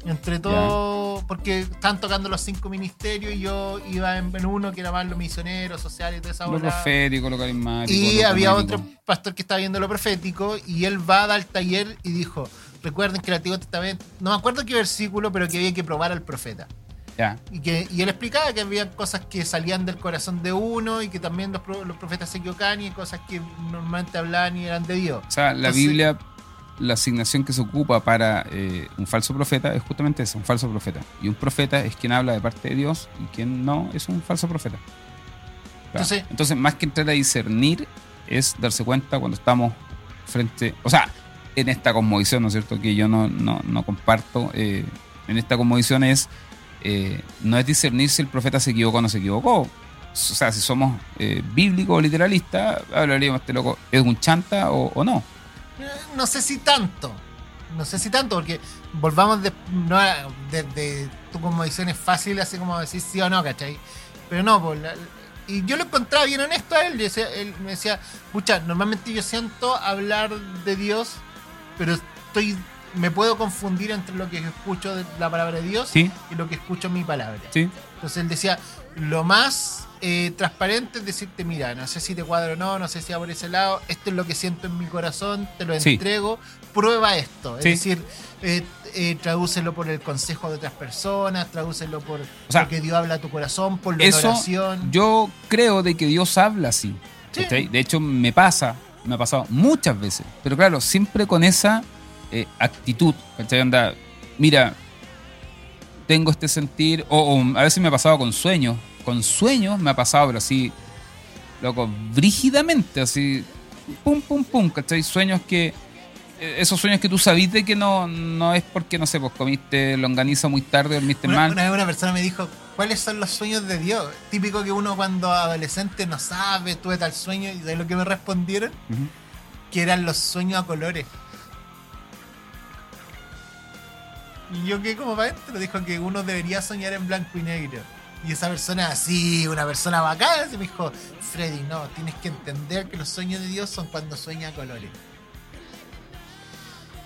Entre todo, porque estaban tocando los cinco ministerios y yo iba en, en uno que era más lo misionero, social y toda esa Lo bola. profético, lo carismático. Y lo había otro pastor que estaba viendo lo profético y él va a dar taller y dijo, recuerden que el Antiguo Testamento, no me acuerdo qué versículo, pero que había que probar al profeta. Ya. Y, que, y él explicaba que había cosas que salían del corazón de uno y que también los, los profetas se equivocaban y cosas que normalmente hablaban y eran de Dios. O sea, la Entonces- Biblia, la asignación que se ocupa para eh, un falso profeta es justamente eso, un falso profeta. Y un profeta es quien habla de parte de Dios y quien no es un falso profeta. Claro. Entonces- Entonces, más que entrar a discernir, es darse cuenta cuando estamos frente. O sea, en esta cosmovisión, ¿no es cierto? Que yo no, no, no comparto. eh, en esta cosmovisión es. eh, no es discernir si el profeta se equivocó o no se equivocó. O sea, si somos eh, bíblicos o literalistas, hablaríamos, este loco, ¿es un chanta o, o no? Eh, No sé si tanto. No sé si tanto, porque volvamos de, no, de, de tu conmovisión es fácil, así como decir sí o no, ¿cachai? Pero no, pues, la- y yo lo encontraba bien honesto a él. yo decía- él me decía, pucha, normalmente yo siento hablar de Dios, pero estoy me puedo confundir entre lo que escucho de la palabra de Dios Sí, y lo que escucho en mi palabra. sí. Entonces él decía, lo más eh, transparente es decirte, mira, no sé si te cuadro o no, no sé si va por ese lado, esto es lo que siento en mi corazón, te lo Sí. entrego, prueba esto. Es Sí. decir, eh, eh, tradúcelo por el consejo de otras personas, tradúcelo por O sea, lo que Dios habla a tu corazón, por la Eso oración. yo creo de que Dios habla así. De hecho, me pasa, me ha pasado muchas veces. Pero claro, siempre con esa eh, actitud. mira, tengo este sentir. O, o a veces me ha pasado con sueños. Con sueños me ha pasado, pero así, loco, brígidamente, así, pum, pum, pum, ¿cachai? Sueños que. eh, Esos sueños que tú sabís de que no, no es porque, no sé, pues comiste longaniza muy tarde, dormiste Una, mal. una vez una persona me dijo, ¿cuáles son los sueños de Dios? Típico que uno cuando adolescente no sabe, tuve tal sueño, y de lo que me respondieron, que eran los sueños a colores. Y yo que como para adentro dijo que uno debería soñar en blanco y negro. Y esa persona así, una persona bacana, se me dijo, Freddy, no, tienes que entender que los sueños de Dios son cuando sueña a colores.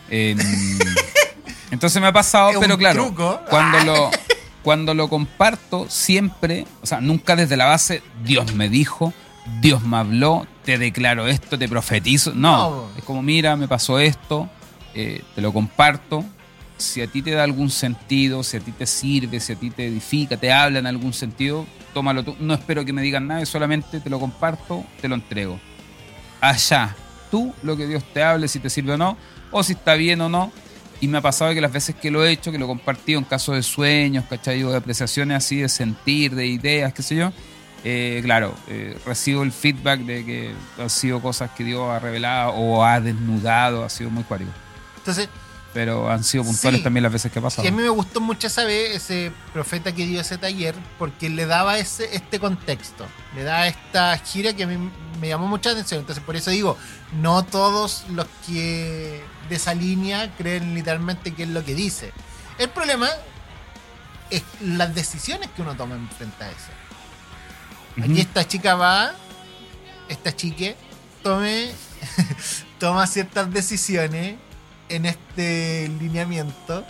*laughs* Entonces me ha pasado, Es pero claro, truco. cuando lo *laughs* cuando lo comparto siempre, o sea, nunca desde la base Dios me dijo, Dios me habló, te declaro esto, te profetizo. No, No. es como mira, me pasó esto, eh, te lo comparto. Si a ti te da algún sentido, si a ti te sirve, si a ti te edifica, te habla en algún sentido, tómalo tú. No espero que me digan nada, solamente te lo comparto, te lo entrego. Allá, tú lo que Dios te hable, si te sirve o no, o si está bien o no. Y me ha pasado que las veces que lo he hecho, que lo he compartido en casos de sueños, ¿cachai? O de apreciaciones así, de sentir, de ideas, qué sé yo. eh, claro, eh, recibo el feedback de que han sido cosas que Dios ha revelado o ha desnudado, ha sido muy cuático. Entonces, Pero han sido puntuales Sí. también las veces que ha pasado. Y a mí me gustó mucho esa vez ese profeta que dio ese taller porque le daba ese, este contexto, le da esta gira que a mí me llamó mucha atención. Entonces por eso digo, no todos los que de esa línea creen literalmente que es lo que dice. El problema es las decisiones que uno toma en frente a eso. Ujú. Aquí esta chica va, esta chique, tome, *laughs* toma ciertas decisiones en este lineamiento.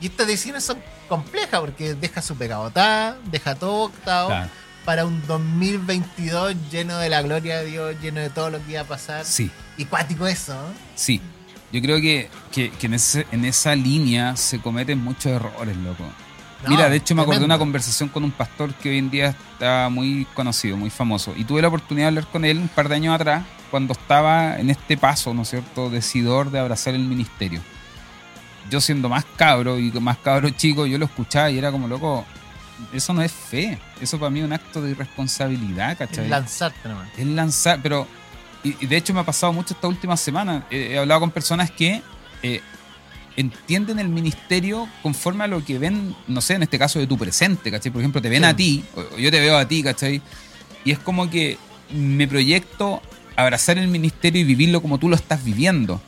Y estas decisiones son complejas porque deja su pegabotada, deja todo octavo Claro. para un 2022 lleno de la gloria de Dios, lleno de todo lo que iba a pasar. Sí. Y cuático eso, ¿no? Sí, yo creo que, que- que en, ese- en esa línea se cometen muchos errores, loco. No, Mira, de hecho me acordé de una conversación con un pastor que hoy en día está muy conocido, muy famoso. Y tuve la oportunidad de hablar con él un par de años atrás, cuando estaba en este paso, ¿no es cierto?, decidor de abrazar el ministerio. Yo siendo más cabro y más cabro chico, yo lo escuchaba y era como, loco, eso no es fe. Eso para mí es un acto de irresponsabilidad, ¿cachai? Es lanzarte nomás. es lanzar, pero y, y de hecho me ha pasado mucho esta última semana. He hablado con personas que eh, entienden el ministerio conforme a lo que ven, no sé, en este caso de tu presente, ¿cachai? Por ejemplo, te ven Sí. a ti, o yo te veo a ti, ¿cachai? Y es como que me proyecto abrazar el ministerio y vivirlo como tú lo estás viviendo.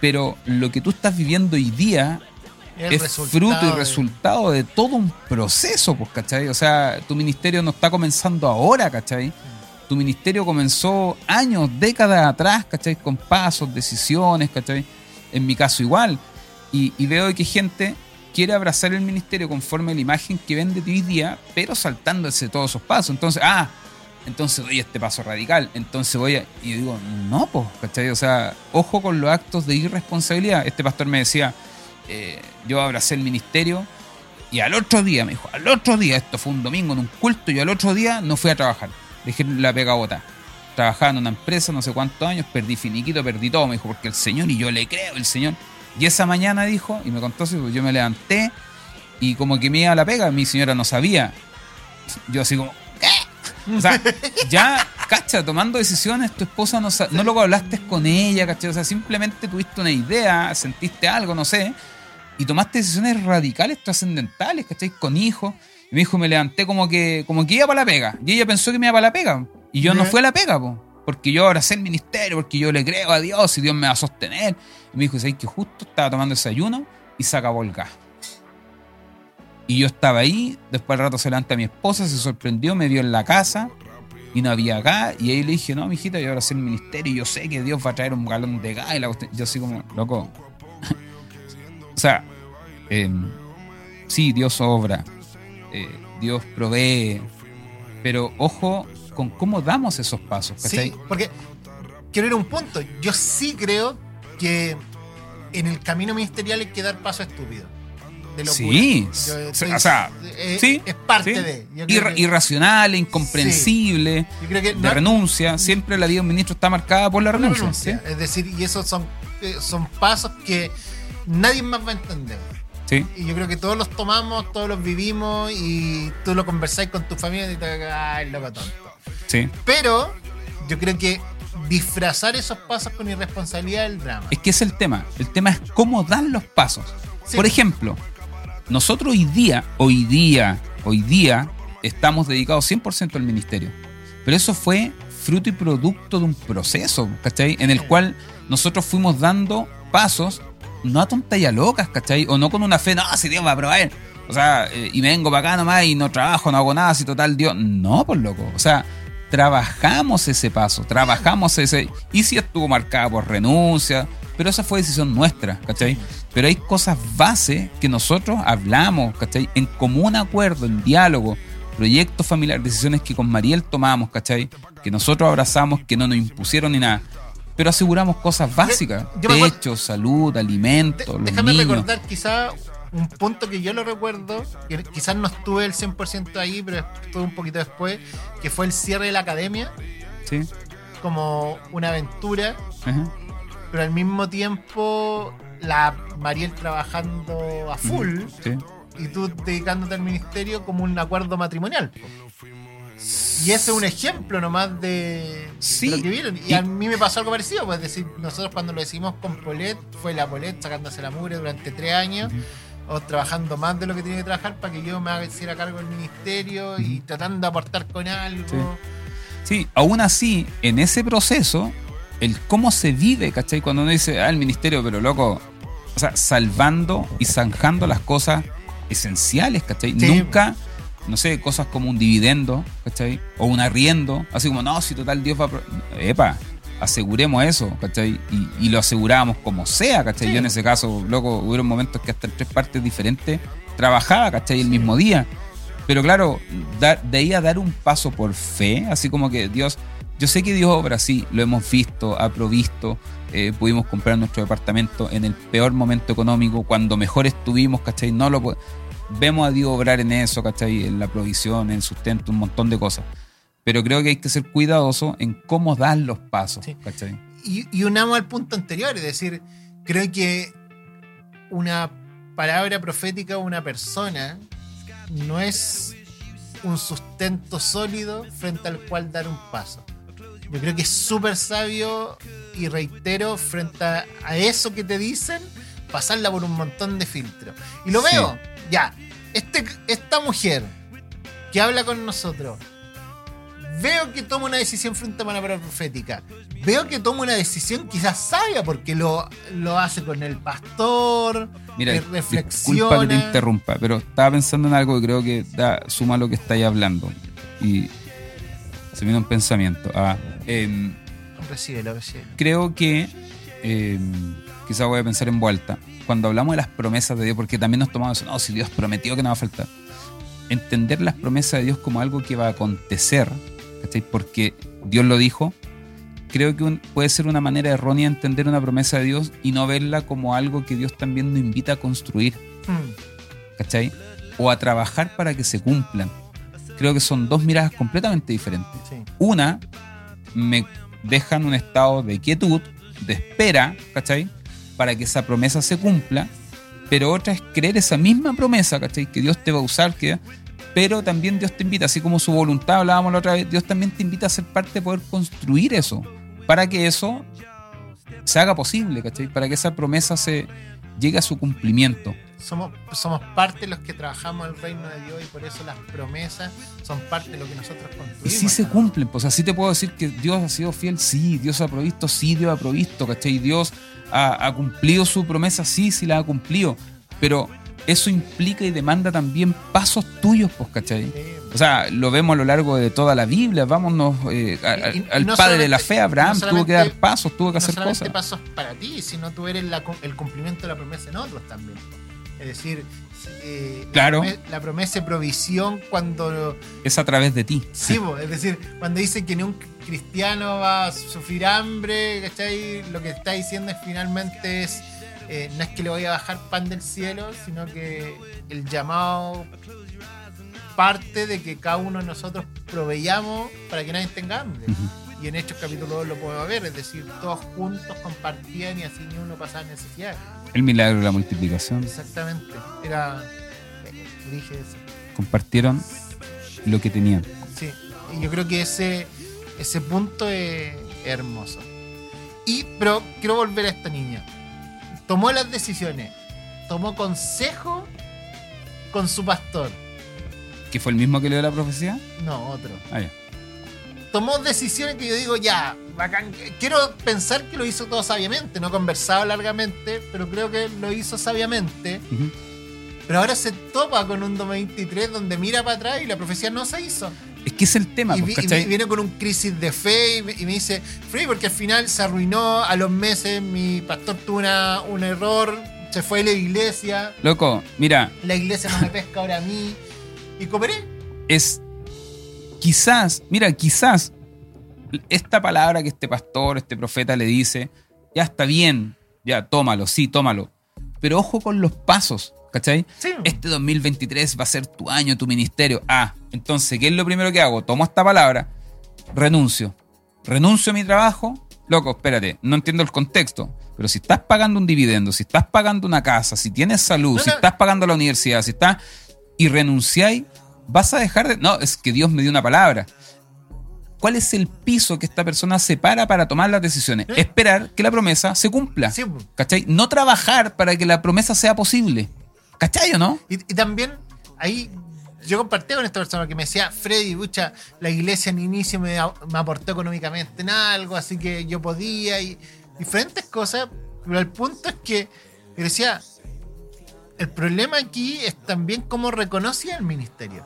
Pero lo que tú estás viviendo hoy día el es fruto y resultado de todo un proceso, pues, ¿cachai? O sea, tu ministerio no está comenzando ahora, ¿cachai? Tu ministerio comenzó años, décadas atrás, ¿cachai? Con pasos, decisiones, ¿cachai? En mi caso igual. Y, y veo que gente quiere abrazar el ministerio conforme a la imagen que ven de ti hoy día, pero saltándose todos esos pasos. Entonces, ah, entonces doy este paso radical, entonces voy a... Y yo digo, no, pues, ¿cachai? O sea, ojo con los actos de irresponsabilidad. Este pastor me decía, eh, yo abracé el ministerio y al otro día, me dijo, al otro día, esto fue un domingo en un culto, y al otro día no fui a trabajar. Dejé la pega botada. Trabajaba en una empresa no sé cuántos años, perdí finiquito, perdí todo, me dijo, porque el Señor, y yo le creo, el Señor. Y esa mañana dijo, y me contó pues yo me levanté y como que me iba la pega, mi señora no sabía. Yo así como, ¿qué? O sea, ya, cacha, tomando decisiones, tu esposa no, no lo hablaste con ella, cacha, o sea, simplemente tuviste una idea, sentiste algo, no sé, y tomaste decisiones radicales, trascendentales, ¿cachai? Con hijos. Y mi hijo me levanté como que, como que iba para la pega. Y ella pensó que me iba para la pega. Y yo no fui a la pega, po, porque yo abracé el ministerio, porque yo le creo a Dios y Dios me va a sostener. Y me dijo, ¿sabes que justo estaba tomando desayuno y se acabó el gas? Y yo estaba ahí, después al rato se levanta mi esposa, se sorprendió, me vio en la casa y no había gas. Y ahí le dije, no, mijita, yo ahora sé el ministerio y yo sé que Dios va a traer un galón de gas. Y la yo así como, loco. *laughs* o sea, eh, sí, Dios obra, eh, Dios provee, pero ojo con cómo damos esos pasos, ¿cachai? Sí, porque quiero ir a un punto. Yo sí creo que en el camino ministerial hay que dar paso estúpido. De locura. Sí, Yo o estoy- sea, eh, sí, es parte sí. de. Irra- que- irracional, incomprensible, yo creo que de no- renuncia. Siempre la vida de un ministro está marcada por la renuncia. renuncia. ¿sí? Es decir, y esos son, eh, son pasos que nadie más va a entender. Sí. Y yo creo que todos los tomamos, todos los vivimos y tú lo conversáis con tu familia y te ay, loco tonto. sí. Pero yo creo que disfrazar esos pasos con irresponsabilidad es el drama. Es que es el tema. El tema es cómo dan los pasos. Sí. Por ejemplo, nosotros hoy día, hoy día, hoy día estamos dedicados 100% al ministerio. Pero eso fue fruto y producto de un proceso, ¿cachai? En el cual nosotros fuimos dando pasos, no a a locas, ¿cachai? O no con una fe, no, si Dios va a probar. O sea, eh, y vengo para acá nomás y no trabajo, no hago nada, si total Dios. No, por loco. O sea, trabajamos ese paso, trabajamos ese. Y si estuvo marcada por renuncia, pero esa fue decisión nuestra, ¿cachai? Pero hay cosas base que nosotros hablamos, ¿cachai? En común acuerdo, en diálogo, proyectos familiares, decisiones que con Mariel tomamos, ¿cachai? Que nosotros abrazamos, que no nos impusieron ni nada. Pero aseguramos cosas básicas, yo acuerdo- techo, salud, los déjame niños. recordar quizá un punto que yo lo recuerdo, que quizás no estuve el 100% ahí, pero estuve un poquito después, que fue el cierre de la academia, Sí, como una aventura, ajá. Pero al mismo tiempo la Mariel trabajando a full sí. y tú dedicándote al ministerio como un acuerdo matrimonial. Y ese es un ejemplo nomás de Sí. lo que vieron. Y, Y- a mí me pasó algo parecido, pues es decir, nosotros cuando lo decimos con Polet, fue la Polet sacándose la mugre durante tres años, o trabajando más de lo que tiene que trabajar para que yo me haga hiciera cargo del ministerio y tratando de aportar con algo. Sí, aún así, en ese proceso, el cómo se vive, ¿cachai? Cuando uno dice, ah, el ministerio, pero loco, o sea, salvando y zanjando las cosas esenciales, ¿cachai? Sí. Nunca, no sé, cosas como un dividendo, ¿cachai? O un arriendo, así como, no, si total Dios va a... pro-". Epa, aseguremos eso, ¿cachai? Y, y lo aseguramos como sea, ¿cachai? Sí. Yo en ese caso, loco, hubieron momentos que hasta en tres partes diferentes trabajaba, ¿cachai? El mismo día. Pero claro, dar- de ahí a dar un paso por fe, así como que Dios, yo sé que Dios obra, sí, lo hemos visto, ha provisto, eh, pudimos comprar nuestro departamento en el peor momento económico, cuando mejor estuvimos, ¿cachai? No lo Vemos a Dios obrar en eso, ¿cachai? En la provisión, en el sustento, un montón de cosas. Pero creo que hay que ser cuidadoso en cómo dar los pasos, Sí. ¿cachai? Y, y unamos al punto anterior, es decir, creo que una palabra profética o una persona no es un sustento sólido frente al cual dar un paso. Yo creo que es súper sabio y reitero frente a, a eso que te dicen, pasarla por un montón de filtros. Y lo Sí. veo, ya, este, esta mujer que habla con nosotros, veo que toma una decisión frente a una palabra profética. Veo que toma una decisión quizás sabia porque lo, lo hace con el pastor, Mira, que disculpa reflexiona. que te interrumpa, pero estaba pensando en algo que creo que da, suma lo que estáis hablando. Y se me viene un pensamiento. Ah, Recíbelo, recíbelo. creo que eh, quizá voy a pensar en vuelta. Cuando hablamos de las promesas de Dios, porque también nos tomamos no, si Dios prometió que no va a faltar. Entender las promesas de Dios como algo que va a acontecer, ¿cachai? Porque Dios lo dijo, creo que un- puede ser una manera errónea de entender una promesa de Dios y no verla como algo que Dios también nos invita a construir, Hmm, ¿cachai? O a trabajar para que se cumplan. Creo que son dos miradas completamente diferentes. sí. Una, me deja en un estado de quietud, de espera, ¿cachai? Para que esa promesa se cumpla. Pero otra es creer esa misma promesa, ¿cachai? Que Dios te va a usar, que... Pero también Dios te invita, así como su voluntad, hablábamos la otra vez, Dios también te invita a ser parte de poder construir eso. Para que eso se haga posible, ¿cachai? Para que esa promesa se llegue a su cumplimiento. Somos, somos parte de los que trabajamos el reino de Dios y por eso las promesas son parte de lo que nosotros construimos. Y sí se cumplen, pues así te puedo decir que Dios ha sido fiel, sí, Dios ha provisto, sí, Dios ha provisto, ¿cachai? Dios ha, ha cumplido su promesa, sí, sí la ha cumplido, pero eso implica y demanda también pasos tuyos, pues, ¿cachai? Sí. O sea, lo vemos a lo largo de toda la Biblia, vámonos eh, a- a- Y- y al no padre de la fe, Abraham, no tuvo que dar pasos, tuvo que no hacer solamente cosas. pasos para ti, sino tú eres la- el cumplimiento de la promesa en otros también. Es decir, eh, la Claro. la promesa de provisión cuando Es a través de ti. Sí, es decir, cuando dice que ni un cristiano va a sufrir hambre, ¿cachai? Lo que está diciendo es finalmente es, eh, no es que le voy a bajar pan del cielo, sino que el llamado parte de que cada uno de nosotros proveyamos para que nadie tenga hambre. Y en Hechos capítulo 2 lo podemos ver, es decir, todos juntos compartían y así ni uno pasaba necesidad. El milagro de la multiplicación. Exactamente. Era... eh, dije eso. Compartieron lo que tenían. Sí, y yo creo que ese, ese punto es hermoso. Y, pero quiero volver a esta niña. Tomó las decisiones, tomó consejo con su pastor. ¿Que fue el mismo que le dio la profecía? No, otro. Ah, ya. Tomó decisiones que yo digo, ya, bacán. Quiero pensar que lo hizo todo sabiamente. No he conversado largamente, pero creo que lo hizo sabiamente. Ujú. Pero ahora se topa con un 2023 donde mira para atrás y la profecía no se hizo. Es que es el tema, y, pues, y viene con un crisis de fe y me, y me dice, Free, porque al final se arruinó a los meses, mi pastor tuvo una- un error, se fue de la iglesia, Loco, mira, la iglesia no me pesca ahora a mí. *laughs* Y cooperé. es quizás, mira, quizás esta palabra que este pastor, este profeta le dice, ya está bien, ya tómalo, sí, tómalo. Pero ojo con los pasos, ¿cachai? Sí. Este 2023 va a ser tu año, tu ministerio. Ah, entonces, ¿qué es lo primero que hago? Tomo esta palabra, renuncio. Renuncio a mi trabajo. Loco, espérate, no entiendo el contexto. Pero si estás pagando un dividendo, si estás pagando una casa, si tienes salud, No, si estás pagando la universidad, si estás y renunciáis, vas a dejar de. No, es que Dios me dio una palabra. ¿Cuál es el piso que esta persona se para para tomar las decisiones? ¿Eh? Esperar que la promesa se cumpla. Sí, po. ¿Cachai? No trabajar para que la promesa sea posible. ¿Cachai o no? Y, y también ahí yo compartí con esta persona que me decía, Freddy, pucha, la iglesia en inicio me, me aportó económicamente en algo, así que yo podía y diferentes cosas, pero el punto es que decía, el problema aquí es también cómo reconocía el ministerio.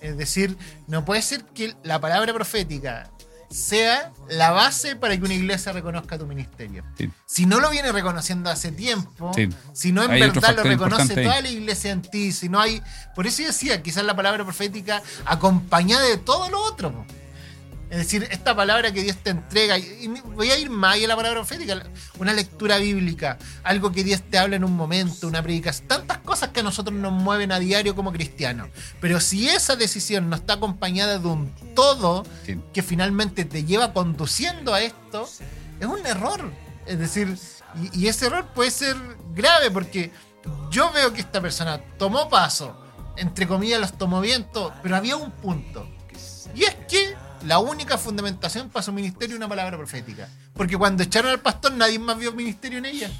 Es decir, no puede ser que la palabra profética sea la base para que una iglesia reconozca tu ministerio. Sí. Si no lo viene reconociendo hace tiempo, Sí. si no en Hay verdad lo reconoce ahí. toda la iglesia en ti, si no hay. Por eso yo decía, quizás la palabra profética acompañada de todo lo otro. Es decir, esta palabra que Dios te entrega, y voy a ir más allá de la palabra profética, una lectura bíblica, algo que Dios te habla en un momento, una predicación, tantas cosas que a nosotros nos mueven a diario como cristianos. Pero si esa decisión no está acompañada de un todo Sí. que finalmente te lleva conduciendo a esto, es un error. Es decir, y, y ese error puede ser grave porque yo veo que esta persona tomó paso, entre comillas los tomó bien, todo, pero había un punto. Y es que la única fundamentación para su ministerio una palabra profética. Porque cuando echaron al pastor nadie más vio ministerio en ella.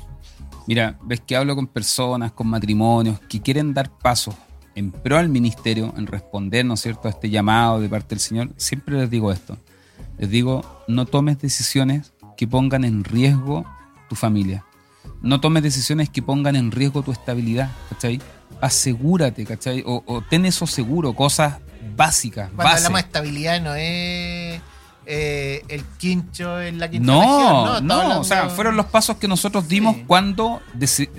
Mira, ves que hablo con personas, con matrimonios que quieren dar pasos en pro al ministerio, en responder, ¿no es cierto?, a este llamado de parte del Señor. Siempre les digo esto. Les digo, no tomes decisiones que pongan en riesgo tu familia. No tomes decisiones que pongan en riesgo tu estabilidad, ¿cachai? Asegúrate, ¿cachai? O ten eso seguro, cosas básicas, Cuando hablamos de estabilidad no es eh, el quincho en la quinta No, región, no, hablando- o sea, fueron los pasos que nosotros dimos Sí. cuando,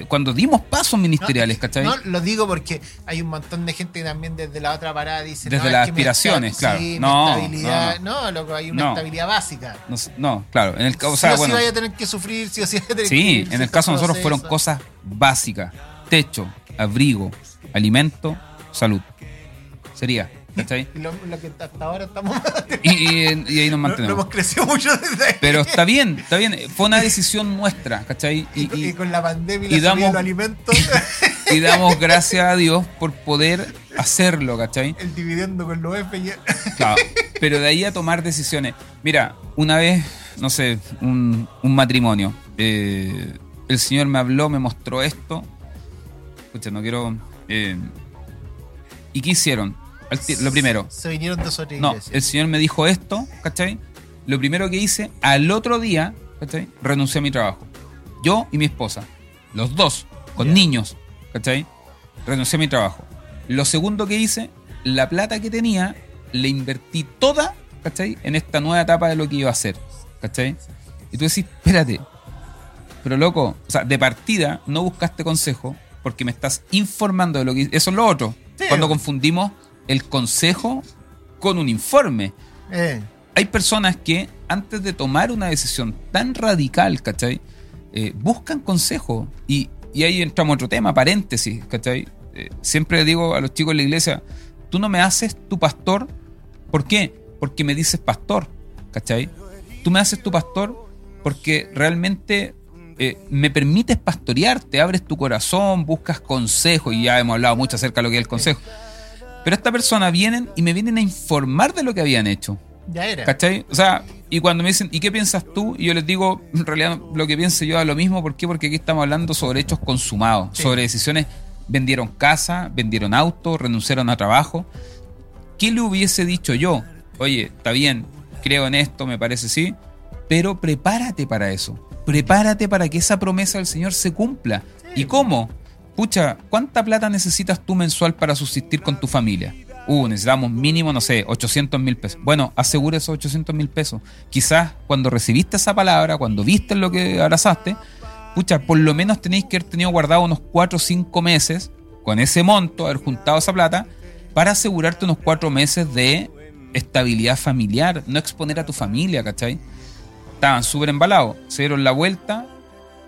cuando dimos pasos ministeriales, No, ¿cachai? No, lo digo porque hay un montón de gente que también desde la otra parada dice. Desde no, las aspiraciones, claro. sí, No, estabilidad. No, loco, hay una No. estabilidad básica. No, no, claro, en el caso, o sí sea, o sí bueno, vaya a tener que sufrir, sí o sí vaya a tener que vivir en el caso de nosotros fueron cosas básicas, techo, abrigo, alimento, salud. Sería, ¿cachai? Lo, lo que hasta ahora estamos. Y, y- y ahí nos no, no mantenemos. hemos crecido mucho desde ahí. Pero está bien, está bien, fue una decisión nuestra, ¿cachai? Y, con la pandemia y, la damos- los alimentos, *laughs* y damos gracias a Dios por poder hacerlo, ¿cachai? el dividendo con los F. *laughs* Claro, pero de ahí a tomar decisiones. Mira, una vez, no sé, un, un matrimonio. eh, el Señor me habló, me mostró esto. Escucha, no quiero. eh, ¿Y qué hicieron? Lo primero, Se vinieron de otra no, iglesia. el Señor me dijo esto, ¿cachai? Lo primero que hice, al otro día, ¿cachai? Renuncié a mi trabajo. Yo y mi esposa, los dos, con niños, ¿cachai? Renuncié a mi trabajo. Lo segundo que hice, la plata que tenía, le invertí toda, ¿cachai? En esta nueva etapa de lo que iba a hacer, ¿cachai? Y tú decís, espérate, pero loco, o sea, de partida no buscaste consejo porque me estás informando de lo que... Eso es lo otro. Sí. Cuando confundimos el consejo con un informe. Eh, Hay personas que antes de tomar una decisión tan radical, ¿cachai? Eh, buscan consejo. Y, y ahí entramos a otro tema, paréntesis, ¿cachai? Eh, siempre digo a los chicos de la iglesia, tú no me haces tu pastor. ¿Por qué? Porque me dices pastor, ¿cachai? Tú me haces tu pastor porque realmente eh, me permites pastorearte, abres tu corazón, buscas consejo, y ya hemos hablado mucho acerca de lo que es el consejo. Pero esta persona vienen y me vienen a informar de lo que habían hecho. ya era. ¿Cachai? O sea, y cuando me dicen, ¿y qué piensas tú? Y yo les digo, en realidad lo que pienso yo es lo mismo. ¿Por qué? Porque aquí estamos hablando sobre hechos consumados, Sí. sobre decisiones vendieron casa, vendieron auto, renunciaron a trabajo. ¿Qué le hubiese dicho yo? Oye, está bien, creo en esto, me parece sí, pero prepárate para eso. Prepárate para que esa promesa del Señor se cumpla. ¿Y cómo? Pucha, ¿cuánta plata necesitas tú mensual para subsistir con tu familia? Uh, necesitamos mínimo, no sé, 800 mil pesos. Bueno, asegura esos 800 mil pesos. Quizás cuando recibiste esa palabra, cuando viste lo que abrazaste, pucha, por lo menos tenéis que haber tenido guardado unos 4 o 5 meses con ese monto, haber juntado esa plata, para asegurarte unos 4 meses de estabilidad familiar, no exponer a tu familia, ¿cachai? Estaban súper embalados, se dieron la vuelta,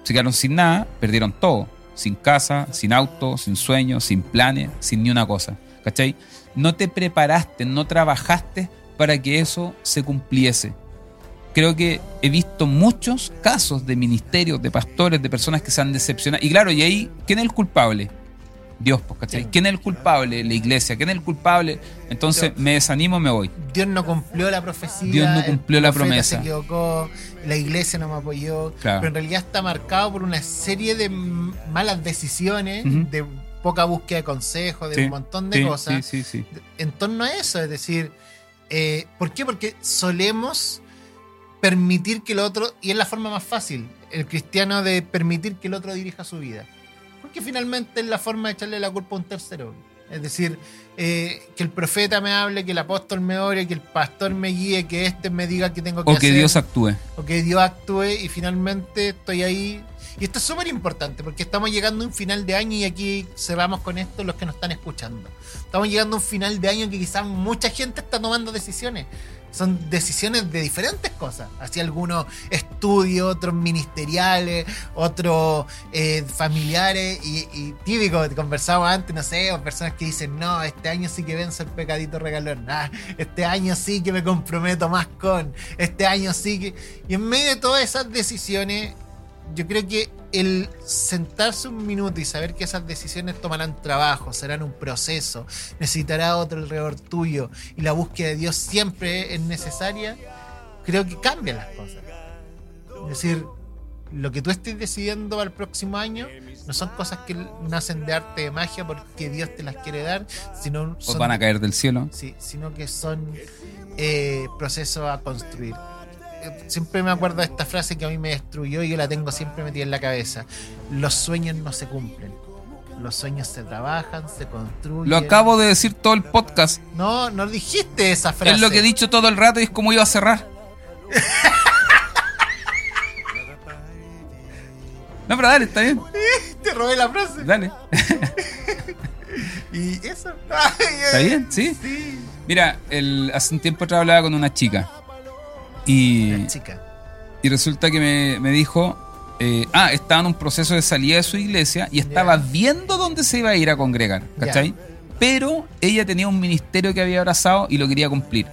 se quedaron sin nada, perdieron todo, sin casa, sin auto, sin sueños, sin planes, sin ni una cosa, ¿cachai? No te preparaste, no trabajaste para que eso se cumpliese. Creo que he visto muchos casos de ministerios, de pastores, de personas que se han decepcionado. Y claro, y ahí, ¿quién es el culpable? Dios, pues, ¿cachai? ¿Quién es el culpable? La iglesia. ¿Quién es el culpable? Entonces me desanimo, me voy. Dios no cumplió la profecía. Dios no el cumplió la promesa. Se equivocó, la iglesia no me apoyó. Claro. Pero en realidad está marcado por una serie de malas decisiones, de poca búsqueda de consejos, de Sí, un montón de sí, cosas. Sí, sí, sí. en torno a eso. Es decir, eh, ¿por qué? Porque solemos permitir que el otro, y es la forma más fácil, el cristiano de permitir que el otro dirija su vida. Porque finalmente es la forma de echarle la culpa a un tercero. Es decir, eh, que el profeta me hable, que el apóstol me ore, que el pastor me guíe, que este me diga que tengo que O que hacer Dios actúe. o que Dios actúe y finalmente estoy ahí. Y esto es súper importante porque estamos llegando a un final de año y aquí cerramos con esto los que nos están escuchando. Estamos llegando a un final de año que quizás mucha gente está tomando decisiones. Son decisiones de diferentes cosas. Así algunos estudios, otros ministeriales, otros eh, familiares y, y típico, conversábamos antes, no sé, o personas que dicen, no, este año sí que venzo el pecadito regalón, *laughs* ah, este año sí que me comprometo más con, este año sí que... Y en medio de todas esas decisiones, yo creo que el sentarse un minuto y saber que esas decisiones tomarán trabajo, serán un proceso, necesitará otro alrededor tuyo y la búsqueda de Dios siempre es necesaria, creo que cambia las cosas. Es decir, lo que tú estés decidiendo para el próximo año no son cosas que nacen de arte de magia porque Dios te las quiere dar, sino O son van a caer del cielo. Sí, sino que son eh, procesos a construir. Eh, Siempre me acuerdo de esta frase que a mí me destruyó y yo la tengo siempre metida en la cabeza. Los sueños no se cumplen. Los sueños se trabajan, se construyen. Lo acabo de decir todo el podcast. No, no dijiste esa frase. Es lo que he dicho todo el rato y es como iba a cerrar. *laughs* No, pero dale, está bien. *laughs* Te robé la frase. Dale. *laughs* Y eso. ¿Está bien? ¿Sí? Sí. Mira, el, hace un tiempo atrás hablaba con una chica. Y, chica. y resulta que me, me dijo. eh, ah, estaba en un proceso de salida de su iglesia y estaba viendo dónde se iba a ir a congregar. ¿Cachai? Pero ella tenía un ministerio que había abrazado y lo quería cumplir.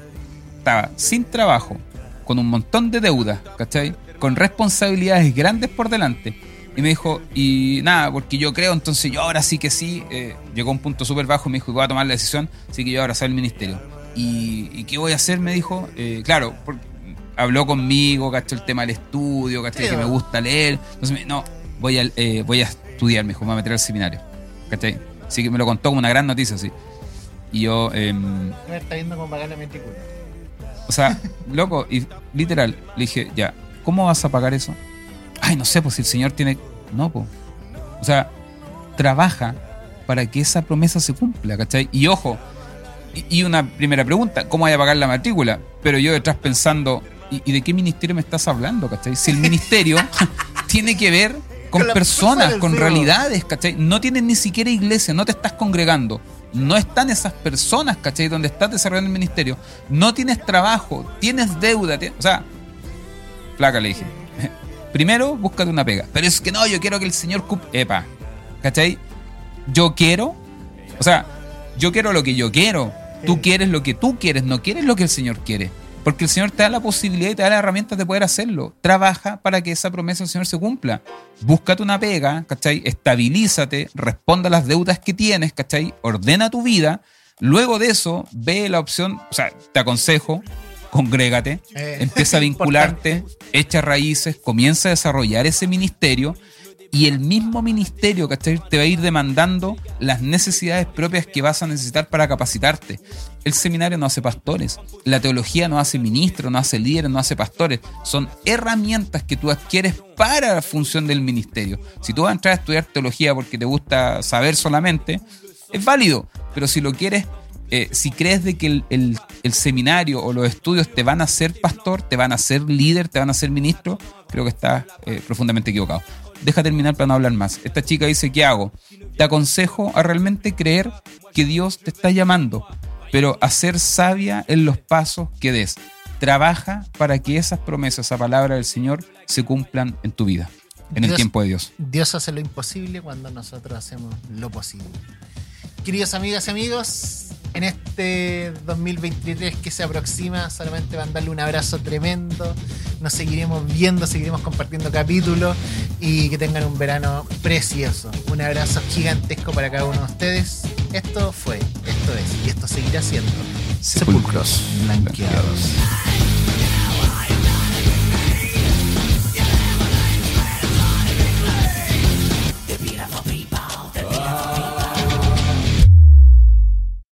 Estaba sin trabajo, con un montón de deudas, ¿cachai? Con responsabilidades grandes por delante. Y me dijo, y nada, porque yo creo, entonces yo ahora sí que sí. eh, llegó a un punto súper bajo, me dijo, voy a tomar la decisión, así que yo abrazar el ministerio. ¿Y, y qué voy a hacer? Me dijo, eh, claro, por- habló conmigo, cachó el tema del estudio, cachai, Sí, que me gusta leer. Entonces, me- no, voy a, eh, voy a estudiar, me dijo, me voy a meter al seminario. ¿Cachai? Así que me lo contó como una gran noticia, así. Y yo, em, Me está viendo cómo pagar la matrícula. o sea, *laughs* loco, y literal, le dije, ya, ¿cómo vas a pagar eso? Ay, no sé, pues si el Señor tiene. No, pues. O sea, trabaja para que esa promesa se cumpla, ¿cachai? Y ojo, y, y una primera pregunta, ¿cómo voy a pagar la matrícula? Pero yo detrás pensando, ¿y, y de qué ministerio me estás hablando, cachai? Si el ministerio *laughs* tiene que ver con personas, con realidades, ¿cachai? No tienes ni siquiera iglesia, no te estás congregando. No están esas personas, ¿cachai? Donde estás desarrollando el ministerio. No tienes trabajo, tienes deuda. O sea, flaca le dije. *laughs* Primero, búscate una pega. Pero es que no, yo quiero que el Señor cumpla. Epa, ¿cachai? Yo quiero. O sea, yo quiero lo que yo quiero. Tú quieres lo que tú quieres, no quieres lo que el Señor quiere. Porque el Señor te da la posibilidad y te da las herramientas de poder hacerlo. Trabaja para que esa promesa del Señor se cumpla. Búscate una pega, ¿cachai? Estabilízate, responda a las deudas que tienes, ¿cachai? Ordena tu vida. Luego de eso, ve la opción, o sea, te aconsejo, congrégate, Eh, empieza a *laughs* vincularte, echa raíces, comienza a desarrollar ese ministerio y el mismo ministerio, ¿cachai? Te va a ir demandando las necesidades propias que vas a necesitar para capacitarte. El seminario no hace pastores, la teología no hace ministros, no hace líderes, no hace pastores. Son herramientas que tú adquieres para la función del ministerio. Si tú vas a entrar a estudiar teología porque te gusta saber solamente, es válido, pero si lo quieres eh, si crees de que el, seminario o los estudios te van a hacer pastor, te van a hacer líder, te van a hacer ministro, creo que estás eh, profundamente equivocado deja terminar para no hablar más. Esta chica dice, ¿qué hago? Te aconsejo a realmente creer que Dios te está llamando, pero a ser sabia en los pasos que des. Trabaja para que esas promesas, esa palabra del Señor, se cumplan en tu vida, en el tiempo de Dios. Dios hace lo imposible cuando nosotros hacemos lo posible. Queridos amigas y amigos, en este 2023 que se aproxima, solamente mandarle un abrazo tremendo. Nos seguiremos viendo, seguiremos compartiendo capítulos y que tengan un verano precioso. Un abrazo gigantesco para cada uno de ustedes. Esto fue, esto es y esto seguirá siendo Sepulcros Blanqueados.